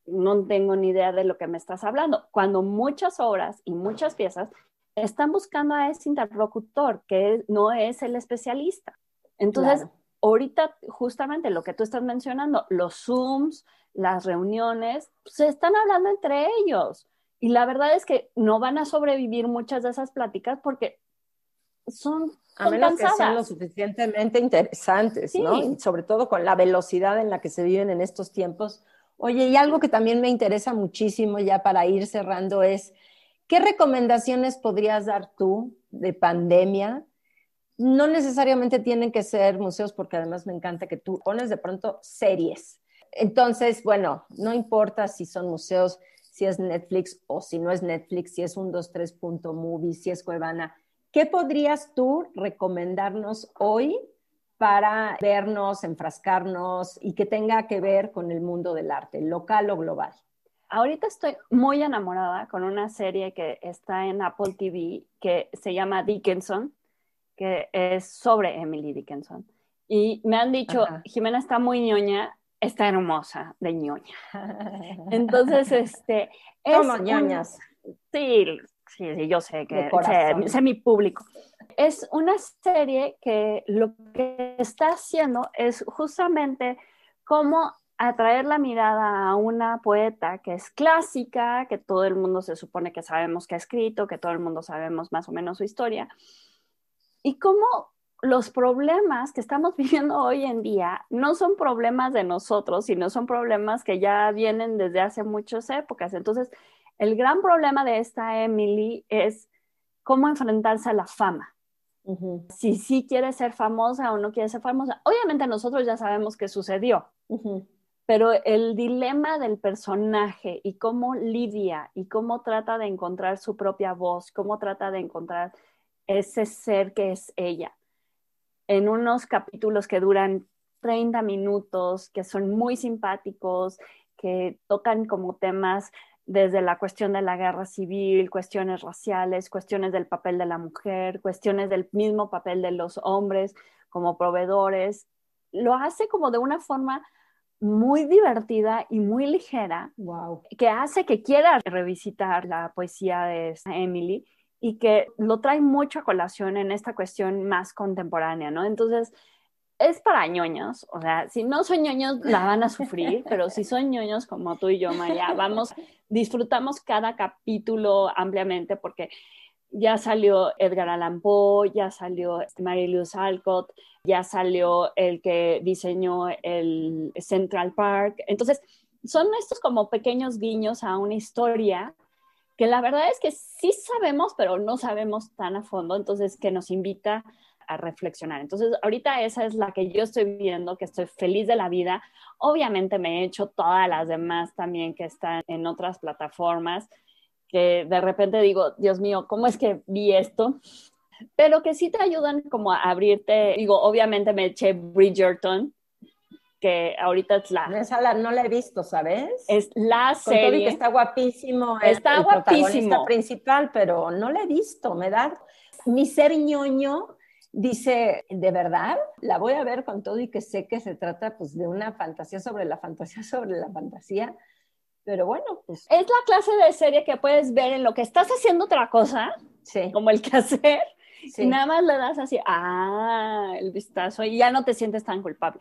no tengo ni idea de lo que me estás hablando. Cuando muchas obras y muchas piezas están buscando a ese interlocutor que no es el especialista. Entonces, ahorita justamente lo que tú estás mencionando, los Zooms, las reuniones, se están hablando entre ellos. Y la verdad es que no van a sobrevivir muchas de esas pláticas porque son
a menos que sean lo suficientemente interesantes, ¿no? Y sobre todo con la velocidad en la que se viven en estos tiempos, Oye, y algo que también me interesa muchísimo ya para ir cerrando es, ¿qué recomendaciones podrías dar tú de pandemia? No necesariamente tienen que ser museos, porque además me encanta que tú pones de pronto series. Entonces, bueno, no importa si son museos, si es Netflix o si no es Netflix, si es un 23.movie, si es Cuevana. ¿Qué podrías tú recomendarnos hoy para vernos, enfrascarnos y que tenga que ver con el mundo del arte, local o global?
Ahorita estoy muy enamorada con una serie que está en Apple TV que se llama Dickinson, que es sobre Emily Dickinson. Y me han dicho, Jimena está muy ñoña, está hermosa de ñoña. Entonces, este...
Es ñoñas.
sí, sí, yo sé que sé, sé mi público es una serie que lo que está haciendo es justamente cómo atraer la mirada a una poeta que es clásica, que todo el mundo se supone que sabemos que ha escrito, que todo el mundo sabemos más o menos su historia, y cómo los problemas que estamos viviendo hoy en día no son problemas de nosotros, sino son problemas que ya vienen desde hace muchas épocas. Entonces, el gran problema de esta Emily es cómo enfrentarse a la fama. Si sí quiere ser famosa o no quiere ser famosa. Obviamente nosotros ya sabemos qué sucedió, pero el dilema del personaje y cómo lidia y cómo trata de encontrar su propia voz, cómo trata de encontrar ese ser que es ella. En unos capítulos que duran 30 minutos, que son muy simpáticos, que tocan como temas desde la cuestión de la guerra civil, cuestiones raciales, cuestiones del papel de la mujer, cuestiones del mismo papel de los hombres como proveedores. Lo hace como de una forma muy divertida y muy ligera,
wow.
que hace que quiera revisitar la poesía de Emily y que lo trae mucho a colación en esta cuestión más contemporánea, ¿no? Entonces, es para ñoños, o sea, si no son ñoños la van a sufrir, pero si son ñoños como tú y yo, María, vamos, disfrutamos cada capítulo ampliamente porque ya salió Edgar Allan Poe, ya salió Mary-Louise Alcott, ya salió el que diseñó el Central Park. Entonces, son estos como pequeños guiños a una historia que la verdad es que sí sabemos, pero no sabemos tan a fondo, entonces que nos invita a reflexionar. Entonces, ahorita esa es la que yo estoy viendo, que estoy feliz de la vida. Obviamente me he hecho todas las demás también que están en otras plataformas, que de repente digo, Dios mío, ¿cómo es que vi esto? Pero que sí te ayudan como a abrirte, digo, obviamente me eché Bridgerton, que ahorita es la...
Esa la, no la he visto, ¿sabes?
Es la serie.
que está guapísimo.
Está
el,
guapísimo.
principal, pero no la he visto. Me da mi ser ñoño dice, ¿de verdad? La voy a ver con todo y que sé que se trata pues de una fantasía sobre la fantasía sobre la fantasía. Pero bueno, pues...
Es la clase de serie que puedes ver en lo que estás haciendo otra cosa,
sí.
como el que hacer, y nada más le das así, ah, el vistazo, y ya no te sientes tan culpable.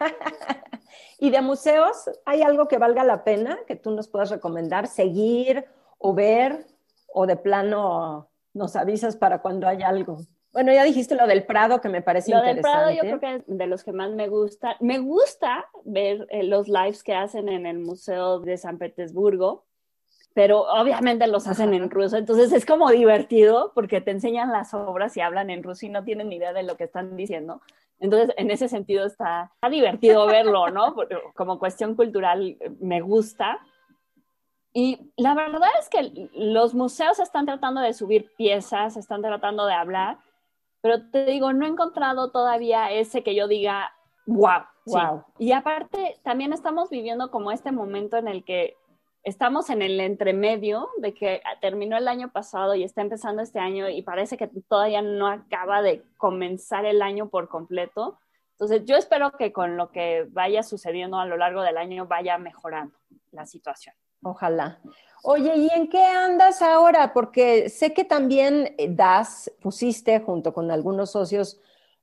¿Y de museos hay algo que valga la pena que tú nos puedas recomendar, seguir o ver, o de plano nos avisas para cuando haya algo? Bueno, ya dijiste lo del Prado, que me parece interesante.
Lo del Prado yo creo que es de los que más me gusta. Me gusta ver eh, los lives que hacen en el Museo de San Petersburgo, pero obviamente los hacen en ruso, entonces es como divertido porque te enseñan las obras y hablan en ruso y no tienen ni idea de lo que están diciendo. Entonces, en ese sentido está, está divertido verlo, ¿no? Como cuestión cultural me gusta. Y la verdad es que los museos están tratando de subir piezas, están tratando de hablar, pero te digo, no he encontrado todavía ese que yo diga, wow, wow. Y aparte, también estamos viviendo como este momento en el que estamos en el entremedio de que terminó el año pasado y está empezando este año y parece que todavía no acaba de comenzar el año por completo. Entonces, yo espero que con lo que vaya sucediendo a lo largo del año vaya mejorando la situación.
Ojalá. Oye, ¿y en qué andas ahora? Porque sé que también eh, das, pusiste junto con algunos socios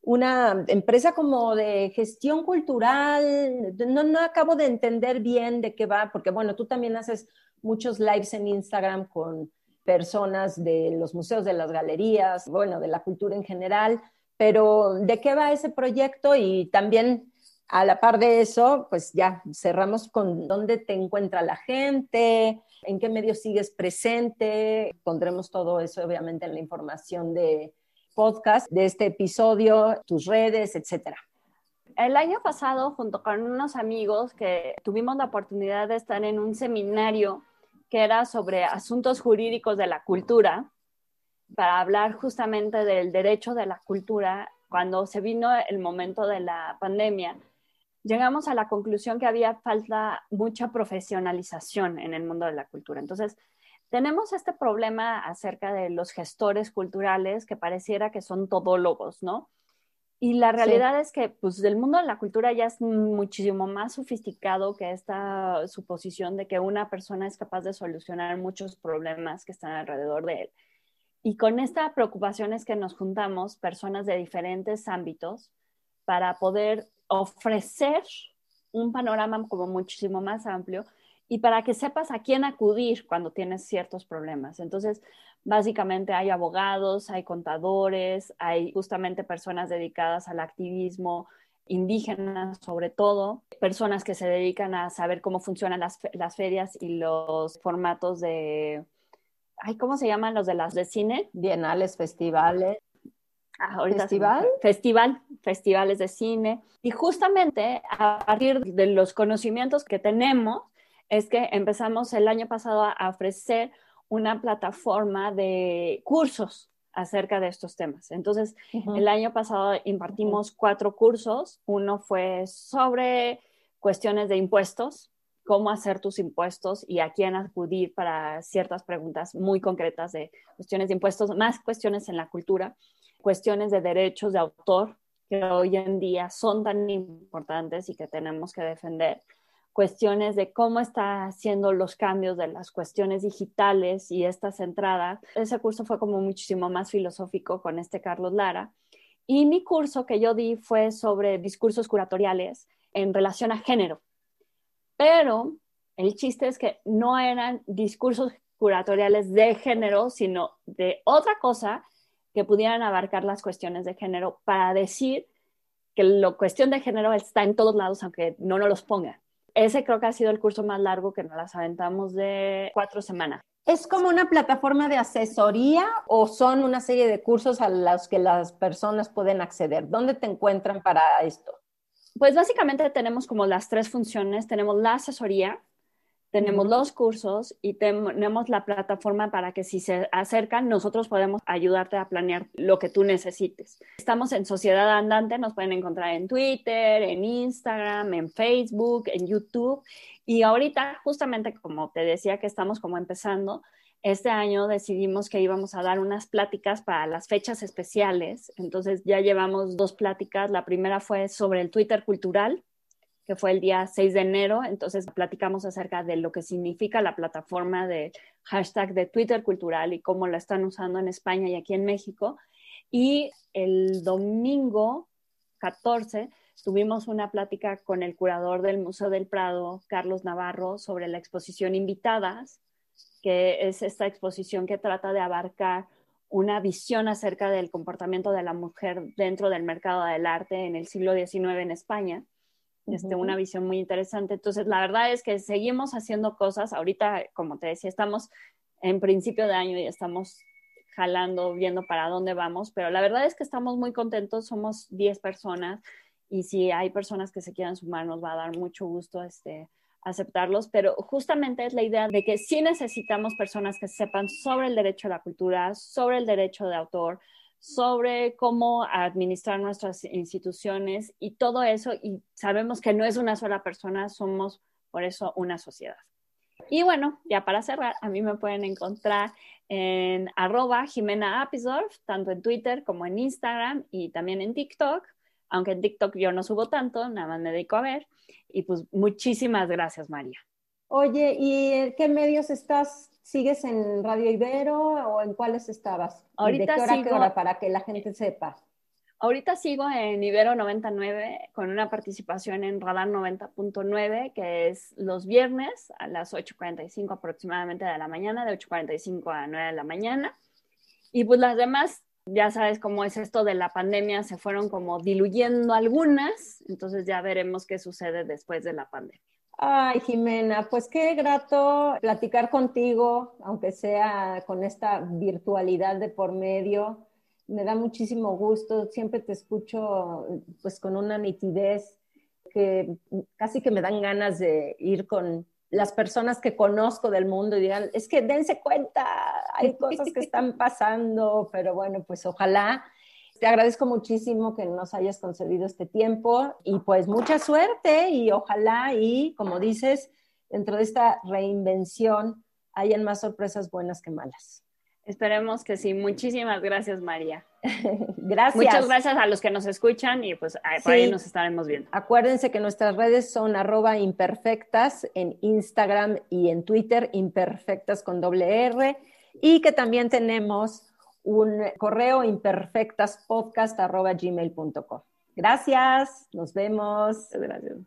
una empresa como de gestión cultural. No, no acabo de entender bien de qué va, porque bueno, tú también haces muchos lives en Instagram con personas de los museos, de las galerías, bueno, de la cultura en general, pero ¿de qué va ese proyecto? Y también a la par de eso, pues ya cerramos con dónde te encuentra la gente, en qué medios sigues presente. Pondremos todo eso obviamente en la información de podcast, de este episodio, tus redes, etcétera.
El año pasado, junto con unos amigos que tuvimos la oportunidad de estar en un seminario que era sobre asuntos jurídicos de la cultura, para hablar justamente del derecho de la cultura cuando se vino el momento de la pandemia llegamos a la conclusión que había falta mucha profesionalización en el mundo de la cultura. Entonces, tenemos este problema acerca de los gestores culturales que pareciera que son todólogos, ¿no? Y la realidad es que, pues, el mundo de la cultura ya es muchísimo más sofisticado que esta suposición de que una persona es capaz de solucionar muchos problemas que están alrededor de él. Y con esta preocupación es que nos juntamos personas de diferentes ámbitos para poder ofrecer un panorama como muchísimo más amplio y para que sepas a quién acudir cuando tienes ciertos problemas. Entonces, básicamente hay abogados, hay contadores, hay justamente personas dedicadas al activismo, indígenas sobre todo, personas que se dedican a saber cómo funcionan las, las ferias y los formatos de, ay, ¿cómo se llaman los de las de cine?
Bienales, festivales.
Ah, ¿Festival? Festival, festivales de cine. Y justamente a partir de los conocimientos que tenemos, es que empezamos el año pasado a ofrecer una plataforma de cursos acerca de estos temas. Entonces, el año pasado impartimos cuatro cursos. Uno fue sobre cuestiones de impuestos, cómo hacer tus impuestos y a quién acudir para ciertas preguntas muy concretas de cuestiones de impuestos, más cuestiones en la cultura cuestiones de derechos de autor que hoy en día son tan importantes y que tenemos que defender, cuestiones de cómo está haciendo los cambios de las cuestiones digitales y estas entradas. Ese curso fue como muchísimo más filosófico con este Carlos Lara. Y mi curso que yo di fue sobre discursos curatoriales en relación a género. Pero el chiste es que no eran discursos curatoriales de género, sino de otra cosa que pudieran abarcar las cuestiones de género para decir que la cuestión de género está en todos lados, aunque no nos los pongan. Ese creo que ha sido el curso más largo que nos las aventamos de cuatro semanas.
¿Es como una plataforma de asesoría o son una serie de cursos a los que las personas pueden acceder? ¿Dónde te encuentran para esto?
Pues básicamente tenemos como las tres funciones. Tenemos la asesoría, tenemos los cursos y tenemos la plataforma para que si se acercan, nosotros podemos ayudarte a planear lo que tú necesites. Estamos en Sociedad Andante, nos pueden encontrar en Twitter, en Instagram, en Facebook, en YouTube. Y ahorita, justamente como te decía que estamos como empezando, este año decidimos que íbamos a dar unas pláticas para las fechas especiales. Entonces ya llevamos dos pláticas. La primera fue sobre el Twitter cultural, que fue el día 6 de enero. Entonces platicamos acerca de lo que significa la plataforma de hashtag de Twitter cultural y cómo la están usando en España y aquí en México. Y el domingo 14 tuvimos una plática con el curador del Museo del Prado, Carlos Navarro, sobre la exposición Invitadas, que es esta exposición que trata de abarcar una visión acerca del comportamiento de la mujer dentro del mercado del arte en el siglo XIX en España este, una visión muy interesante. Entonces, la verdad es que seguimos haciendo cosas. Ahorita, como te decía, estamos en principio de año y estamos jalando, viendo para dónde vamos, pero la verdad es que estamos muy contentos, somos 10 personas y si hay personas que se quieran sumar, nos va a dar mucho gusto este, aceptarlos, pero justamente es la idea de que sí necesitamos personas que sepan sobre el derecho a la cultura, sobre el derecho de autor, sobre cómo administrar nuestras instituciones y todo eso. Y sabemos que no es una sola persona, somos por eso una sociedad. Y bueno, ya para cerrar, a mí me pueden encontrar en arroba Jimena Apisdorf, tanto en Twitter como en Instagram y también en TikTok, aunque en TikTok yo no subo tanto, nada más me dedico a ver. Y pues muchísimas gracias, María.
Oye, ¿y qué medios estás? ¿Sigues en Radio Ibero o en cuáles estabas?
Ahorita
¿De qué hora,
sigo,
qué hora para que la gente sepa?
Ahorita sigo en Ibero 99 con una participación en Radar 90.9, que es los viernes a las 8.45 aproximadamente de la mañana, de 8.45 a 9 de la mañana. Y pues las demás, ya sabes cómo es esto de la pandemia, se fueron como diluyendo algunas, entonces ya veremos qué sucede después de la pandemia.
Ay, Jimena, pues qué grato platicar contigo, aunque sea con esta virtualidad de por medio. Me da muchísimo gusto, siempre te escucho pues con una nitidez que casi que me dan ganas de ir con las personas que conozco del mundo y digan, es que dense cuenta, hay cosas que están pasando, pero bueno, pues ojalá te agradezco muchísimo que nos hayas concedido este tiempo y pues mucha suerte y ojalá y como dices, dentro de esta reinvención hayan más sorpresas buenas que malas.
Esperemos que sí. Muchísimas gracias, María.
gracias.
Muchas gracias a los que nos escuchan y pues por ahí nos estaremos viendo.
Acuérdense que nuestras redes son arroba imperfectas en Instagram y en Twitter, imperfectas con doble R, y que también tenemos un correo imperfectaspodcast.gmail.com. Gracias, nos vemos.
Gracias.